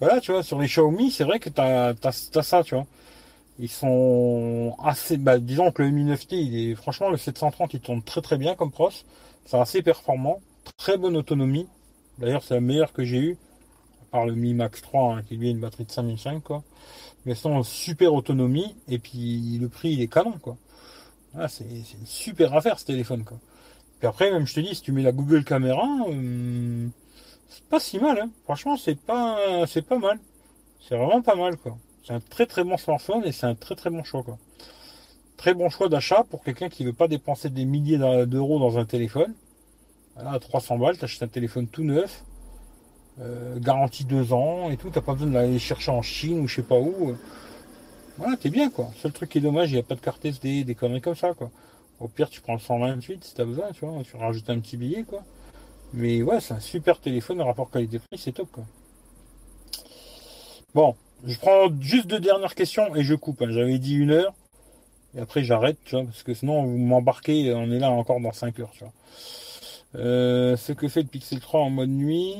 Voilà, tu vois, sur les Xiaomi, c'est vrai que tu as, ça, tu vois. Ils sont assez, bah, disons que le Mi 9T, il est, franchement, le 730, il tourne très très bien comme pros. C'est assez performant, très bonne autonomie. D'ailleurs, c'est la meilleure que j'ai eue, à part le Mi Max 3, hein, qui lui a une batterie de 5005, quoi. Mais sont super autonomie, et puis le prix, il est canon, quoi. C'est une super affaire, ce téléphone, quoi. Puis après, même, je te dis, si tu mets la Google Caméra, euh, c'est pas si mal, hein. Franchement, c'est pas, c'est pas mal. C'est vraiment pas mal, quoi. C'est un très très bon smartphone et c'est un très très bon choix. Quoi. Très bon choix d'achat pour quelqu'un qui veut pas dépenser des milliers d'euros dans un téléphone. À 300 balles, tu achètes un téléphone tout neuf, euh, garantie 2 ans et tout, t'as pas besoin d'aller chercher en Chine ou je sais pas où. Voilà, t'es bien quoi. Seul truc qui est dommage, il n'y a pas de carte SD, des conneries comme ça quoi. Au pire, tu prends le 128 si t'as besoin, tu vois, tu rajoutes un petit billet quoi. Mais ouais, c'est un super téléphone, le rapport qualité-prix, c'est top quoi. Bon, je prends juste deux dernières questions et je coupe. Hein. J'avais dit une heure. Et après j'arrête, tu vois, parce que sinon vous m'embarquez, on est là encore dans 5 heures, tu vois. Euh, ce que fait le Pixel 3 en mode nuit,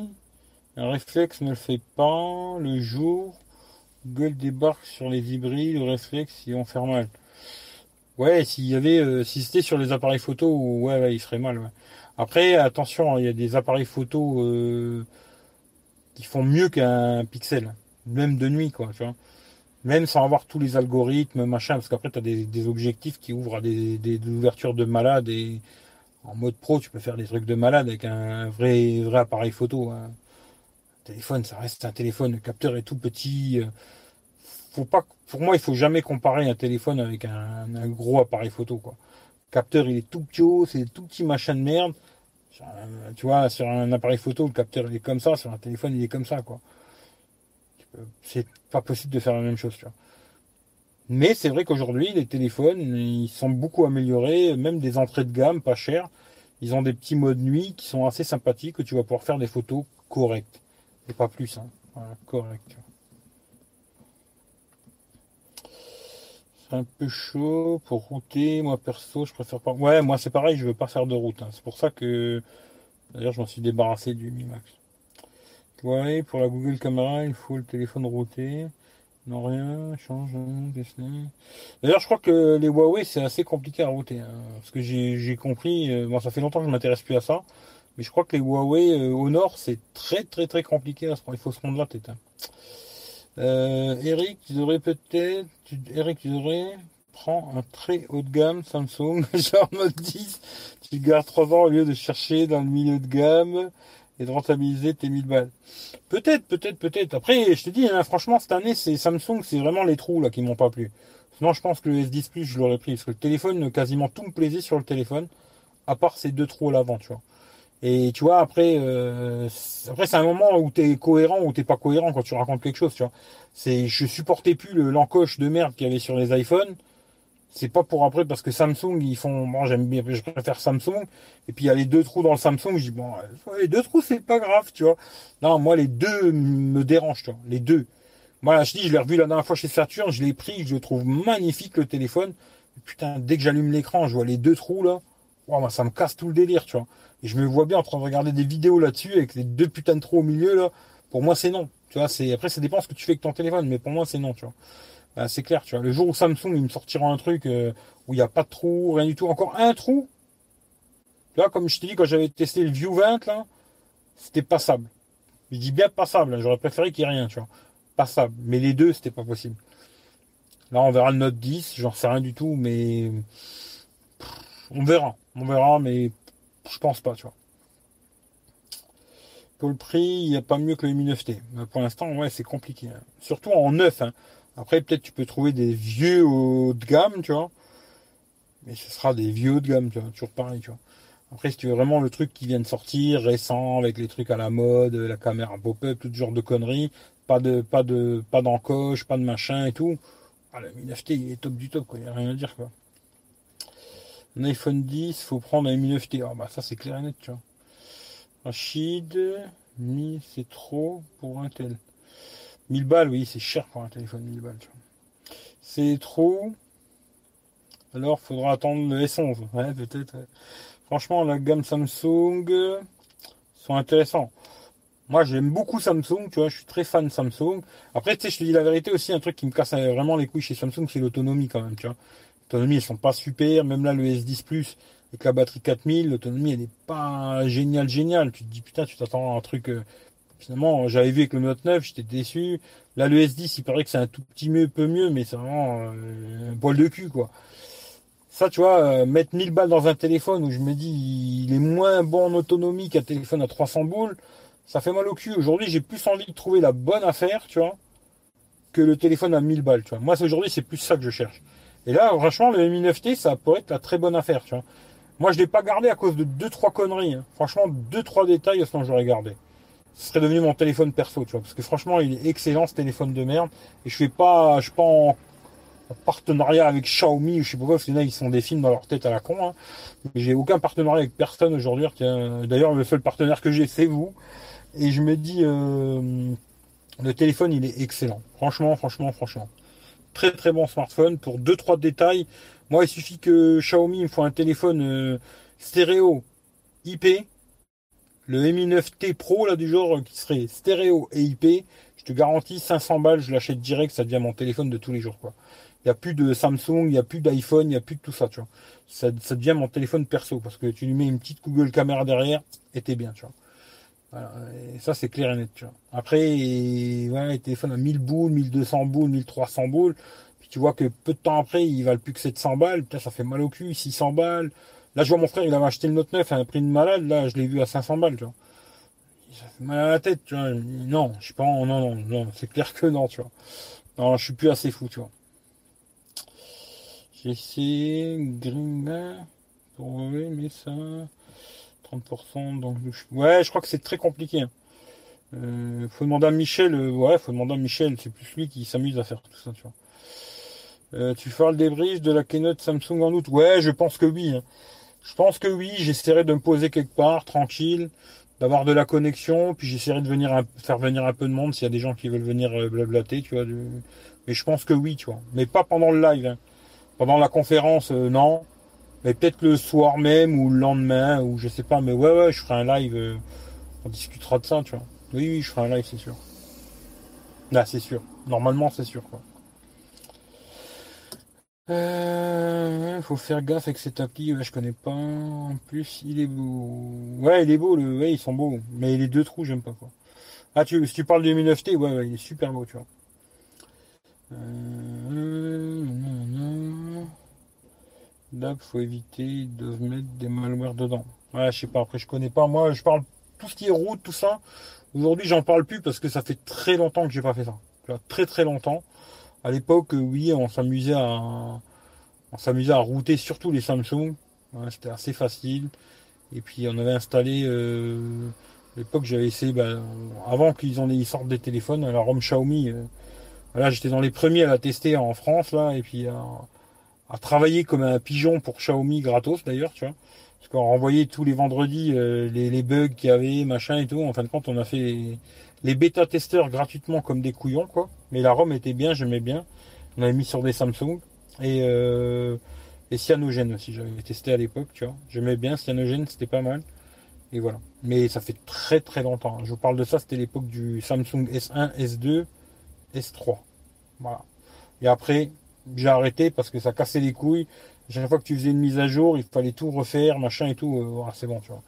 un réflexe ne le fait pas. Le jour, Google débarque sur les hybrides, le réflexe, ils vont faire mal. Ouais, s'il y avait, euh, si c'était sur les appareils photo, ouais, il ferait mal. Après, attention, il y a des appareils photo euh, qui font mieux qu'un Pixel même de nuit, quoi, tu vois. Même sans avoir tous les algorithmes, machin, parce qu'après, tu as des, objectifs qui ouvrent à des, ouvertures de malade et en mode pro, tu peux faire des trucs de malade avec un vrai, vrai appareil photo. Hein. Téléphone, ça reste un téléphone, le capteur est tout petit. Euh, faut pas, pour moi, il faut jamais comparer un téléphone avec un, gros appareil photo. Le capteur, il est tout petit, c'est tout petit machin de merde. Tu vois, sur un appareil photo, le capteur, il est comme ça, sur un téléphone, il est comme ça, c'est pas possible de faire la même chose, tu vois. Mais c'est vrai qu'aujourd'hui, les téléphones, ils sont beaucoup améliorés, même des entrées de gamme pas chères. Ils ont des petits modes nuit qui sont assez sympathiques, que tu vas pouvoir faire des photos correctes. Et pas plus, hein. Voilà, correct. C'est un peu chaud pour router. Moi, perso, je préfère pas. Ouais, moi, c'est pareil, je veux pas faire de route. Hein. C'est pour ça que, d'ailleurs, je m'en suis débarrassé du Mi Max. Ouais, pour la Google Camera, il faut le téléphone routé. Non, rien, change, D'ailleurs, je crois que les Huawei, c'est assez compliqué à router. Hein, parce que j'ai compris, euh, bon, ça fait longtemps que je m'intéresse plus à ça. Mais je crois que les Huawei euh, au nord, c'est très très très compliqué à se prendre. Il faut se rendre là, peut-être. Hein. Euh, Eric, tu devrais peut-être, Eric, tu devrais prendre un très haut de gamme Samsung, genre Note 10. Tu gardes 3 ans au lieu de chercher dans le milieu de gamme et de rentabiliser tes 1000 balles. Peut-être, peut-être, peut-être. Après, je te dis, hein, franchement, cette année, c'est Samsung, c'est vraiment les trous là qui m'ont pas plu. Sinon, je pense que le S10 Plus, je l'aurais pris parce que le téléphone, quasiment tout me plaisait sur le téléphone, à part ces deux trous à l'avant, tu vois. Et tu vois, après, euh, après c'est un moment où tu es cohérent ou t'es pas cohérent quand tu racontes quelque chose, tu vois. C'est, je supportais plus le l'encoche de merde qu'il y avait sur les iPhones. C'est pas pour après parce que Samsung ils font, moi j'aime bien, je préfère Samsung. Et puis il y a les deux trous dans le Samsung, je dis bon, les deux trous c'est pas grave, tu vois. Non, moi les deux me dérangent, tu vois. Les deux. Moi, je dis, je l'ai revu la dernière fois chez Saturn, je l'ai pris, je le trouve magnifique le téléphone. putain, dès que j'allume l'écran, je vois les deux trous là. Wow, ça me casse tout le délire, tu vois. Et je me vois bien en train de regarder des vidéos là-dessus avec les deux putains de trous au milieu là. Pour moi, c'est non. Tu vois, c'est après ça dépend ce que tu fais avec ton téléphone, mais pour moi, c'est non, tu vois. Bah, c'est clair, tu vois. Le jour où Samsung ils me sortiront un truc euh, où il n'y a pas de trou, rien du tout, encore un trou. Là, comme je t'ai dit quand j'avais testé le View 20 là, c'était passable. Je dis bien passable. Hein. J'aurais préféré qu'il n'y ait rien, tu vois. Passable. Mais les deux, c'était pas possible. Là, on verra le Note 10. J'en sais rien du tout, mais on verra. On verra, mais je pense pas, tu vois. Pour le prix, il n'y a pas mieux que le Mi 9T. pour l'instant, ouais, c'est compliqué. Hein. Surtout en neuf. Hein. Après, peut-être tu peux trouver des vieux haut de gamme, tu vois. Mais ce sera des vieux haut de gamme, tu vois. Toujours pareil, tu vois. Après, si tu veux vraiment le truc qui vient de sortir, récent, avec les trucs à la mode, la caméra pop-up, tout genre de conneries, pas de, pas de, pas d'encoche, pas de machin et tout. Ah, le Mi 9T, il est top du top, quoi. Il n'y a rien à dire, quoi. Un iPhone 10, faut prendre un Mi 9T. Ah bah ça c'est clair et net, tu vois. Rachid, Mi, c'est trop pour un tel. 1000 balles, oui, c'est cher pour un téléphone 1000 balles, tu vois. C'est trop. Alors faudra attendre le S11. Ouais, peut-être. Franchement, la gamme Samsung sont intéressants. Moi, j'aime beaucoup Samsung, tu vois, je suis très fan de Samsung. Après, tu sais, je te dis la vérité aussi, un truc qui me casse vraiment les couilles chez Samsung, c'est l'autonomie quand même, tu vois. L'autonomie, elles sont pas super. Même là, le S10 Plus, avec la batterie 4000, l'autonomie, elle n'est pas géniale, géniale. Tu te dis, putain, tu t'attends à un truc. Euh, finalement, j'avais vu avec le Note 9, j'étais déçu. Là, le S10, il paraît que c'est un tout petit mieux, peu mieux, mais c'est vraiment euh, un poil de cul, quoi. Ça, tu vois, euh, mettre 1000 balles dans un téléphone où je me dis, il est moins bon en autonomie qu'un téléphone à 300 boules, ça fait mal au cul. Aujourd'hui, j'ai plus envie de trouver la bonne affaire, tu vois, que le téléphone à 1000 balles, tu vois. Moi, aujourd'hui, c'est plus ça que je cherche. Et là, franchement, le Mi 9T, ça pourrait être la très bonne affaire, tu vois. Moi, je l'ai pas gardé à cause de deux, trois conneries. Hein. Franchement, deux, trois détails, sinon j'aurais gardé. Ce serait devenu mon téléphone perso, tu vois. Parce que franchement, il est excellent, ce téléphone de merde. Et je fais pas, je suis pas en, partenariat avec Xiaomi, je sais pas quoi, parce que là, ils sont des films dans leur tête à la con, hein. J'ai aucun partenariat avec personne aujourd'hui. D'ailleurs, le seul partenaire que j'ai, c'est vous. Et je me dis, euh, le téléphone, il est excellent. Franchement, franchement, franchement très très bon smartphone. Pour 2-3 détails, moi il suffit que Xiaomi me faut un téléphone euh, stéréo IP. Le Mi 9T Pro là du genre qui serait stéréo et IP, je te garantis 500 balles, je l'achète direct, ça devient mon téléphone de tous les jours quoi. Il n'y a plus de Samsung, il n'y a plus d'iPhone, il n'y a plus de tout ça, tu vois. Ça, ça devient mon téléphone perso parce que tu lui mets une petite Google caméra derrière et t'es bien, tu vois. Et ça, c'est clair et net, tu vois. Après, ouais, les téléphones à 1000 boules, 1200 boules, 1300 boules. Puis tu vois que peu de temps après, ils valent plus que 700 balles. Putain, ça fait mal au cul, 600 balles. Là, je vois mon frère, il avait acheté le Note 9 à un prix de malade. Là, je l'ai vu à 500 balles, tu vois. Ça fait mal à la tête, tu vois. Non, je suis pas, non, non, non, c'est clair que non, tu vois. Non, je suis plus assez fou, tu vois. J'ai essayé Green pour mais ça. 30%. Donc, ouais, je crois que c'est très compliqué. Hein. Euh, faut demander à Michel. Euh, ouais, faut demander à Michel. C'est plus lui qui s'amuse à faire tout ça, tu vois. Euh, tu feras le débrief de la keynote Samsung en août? Ouais, je pense que oui. Hein. Je pense que oui. J'essaierai de me poser quelque part, tranquille, d'avoir de la connexion, puis j'essaierai de venir faire venir un peu de monde s'il y a des gens qui veulent venir blablater, tu vois. Mais je pense que oui, tu vois. Mais pas pendant le live. Hein. Pendant la conférence, non. Mais peut-être le soir même ou le lendemain, ou je sais pas, mais ouais, ouais, je ferai un live. Euh, on discutera de ça, tu vois. Oui, oui, je ferai un live, c'est sûr. Là, c'est sûr. Normalement, c'est sûr, quoi. Euh, faut faire gaffe avec cette appli, je connais pas. En plus, il est beau. Ouais, il est beau, le, ouais, ils sont beaux. Mais les deux trous, j'aime pas, quoi. Ah, tu, si tu parles du Mi 9T, ouais, ouais, il est super beau, tu vois. Euh, Là, faut éviter, ils doivent mettre des malwares dedans. Ouais, je sais pas, après je connais pas. Moi, je parle tout ce qui est route, tout ça. Aujourd'hui, j'en parle plus parce que ça fait très longtemps que j'ai pas fait ça. Très très longtemps. À l'époque, oui, on s'amusait à on s'amusait à router surtout les Samsung. C'était assez facile. Et puis on avait installé euh, à l'époque j'avais essayé ben, avant qu'ils en aient sortent des téléphones, la ROM Xiaomi. Euh, voilà, j'étais dans les premiers à la tester en France là, et puis à, travailler comme un pigeon pour Xiaomi gratos d'ailleurs, tu vois. Parce qu'on renvoyait tous les vendredis euh, les, bugs qu'il y avait, machin et tout. En fin de compte, on a fait les, bêta-testeurs gratuitement comme des couillons, quoi. Mais la ROM était bien, j'aimais bien. On avait mis sur des Samsung. Et, euh, et Cyanogène aussi, j'avais testé à l'époque, tu vois. J'aimais bien Cyanogène, c'était pas mal. Et voilà. Mais ça fait très très longtemps. Je vous parle de ça, c'était l'époque du Samsung S1, S2, S3. Voilà. Et après, j'ai arrêté parce que ça cassait les couilles chaque fois que tu faisais une mise à jour, il fallait tout refaire, machin et tout. Euh, c'est bon, tu vois.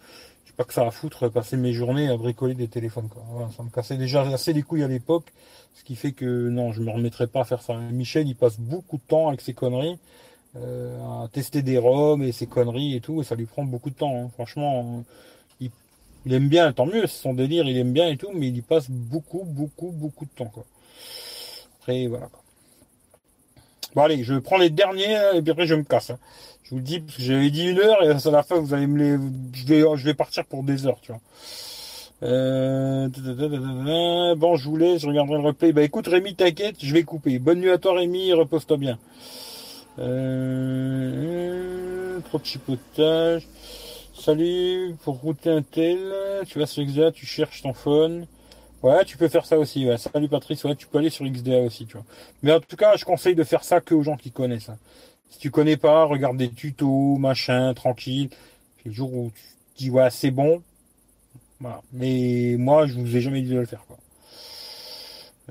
Je sais pas que ça à foutre, passer mes journées à bricoler des téléphones, quoi. ça me cassait déjà assez les couilles à l'époque. Ce qui fait que non, je me remettrai pas à faire ça. Michel, il passe beaucoup de temps avec ses conneries, euh, à tester des ROM et ses conneries et tout, et ça lui prend beaucoup de temps. Hein. Franchement, il, aime bien, tant mieux, c'est son délire, il aime bien et tout, mais il y passe beaucoup, beaucoup, beaucoup de temps, quoi. Après, voilà, quoi. Bon allez, je prends les derniers et puis après je me casse. Hein. Je vous dis parce que j'avais dit une heure et à la fin vous allez me les, je vais, je vais partir pour des heures, tu vois. Euh... Bon, je voulais, je regarderai le replay. Bah écoute Rémi, t'inquiète, je vais couper. Bonne nuit à toi Rémi, repose-toi bien. Euh... Trop de chipotage. Salut, pour router un tel, tu vas sur XDA, tu cherches ton phone. Ouais, tu peux faire ça aussi. Salut Patrice, ouais, tu peux aller sur XDA aussi, tu vois. Mais en tout cas, je conseille de faire ça que aux gens qui connaissent. Hein. Si tu connais pas, regarde des tutos, machin, tranquille. Puis le jour où tu dis ouais, c'est bon. Voilà. Mais moi, je vous ai jamais dit de le faire, quoi.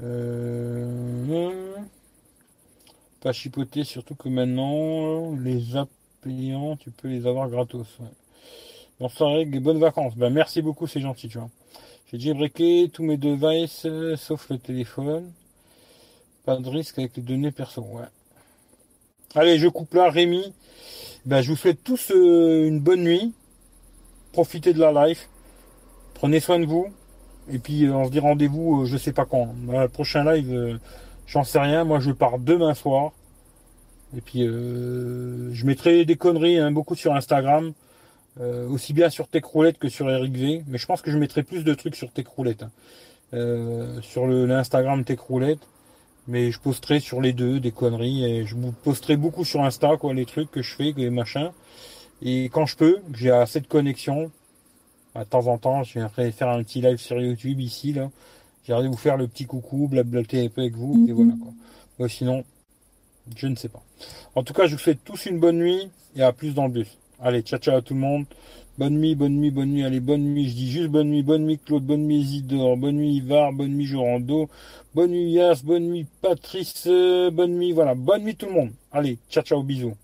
Euh... Pas chipoter, surtout que maintenant, les apps payants, tu peux les avoir gratos. Ouais. Bonsoir, et bonnes vacances. Ben, merci beaucoup, c'est gentil, tu vois. J'ai jailbreaké tous mes devices euh, sauf le téléphone. Pas de risque avec les données perso. Ouais. Allez, je coupe là, Rémi. Ben, je vous souhaite tous euh, une bonne nuit. Profitez de la life. Prenez soin de vous. Et puis euh, on se dit rendez-vous, je sais pas quand. le prochain live, j'en sais rien. Moi, je pars demain soir. Et puis je mettrai des conneries, hein, beaucoup sur Instagram. Euh, aussi bien sur Techroulette que sur Eric V. Mais je pense que je mettrai plus de trucs sur Techroulette. Hein. Euh, sur l'Instagram Techroulette. Mais je posterai sur les deux des conneries. Et je vous posterai beaucoup sur Insta, quoi, les trucs que je fais, les machins. Et quand je peux, j'ai assez de connexion. De temps en temps, je viendrai faire un petit live sur YouTube ici, là. J'irai vous faire le petit coucou, blablater un peu avec vous. Et voilà, quoi. sinon, je ne sais pas. En tout cas, je vous souhaite tous une bonne nuit et à plus dans le bus. Allez, ciao ciao à tout le monde. Bonne nuit, bonne nuit, bonne nuit. Allez, bonne nuit. Je dis juste bonne nuit, bonne nuit Claude, bonne nuit Isidore, bonne nuit Ivar, bonne nuit Jorando, bonne nuit Yas, bonne nuit Patrice, bonne nuit, voilà. Bonne nuit tout le monde. Allez, ciao ciao, bisous.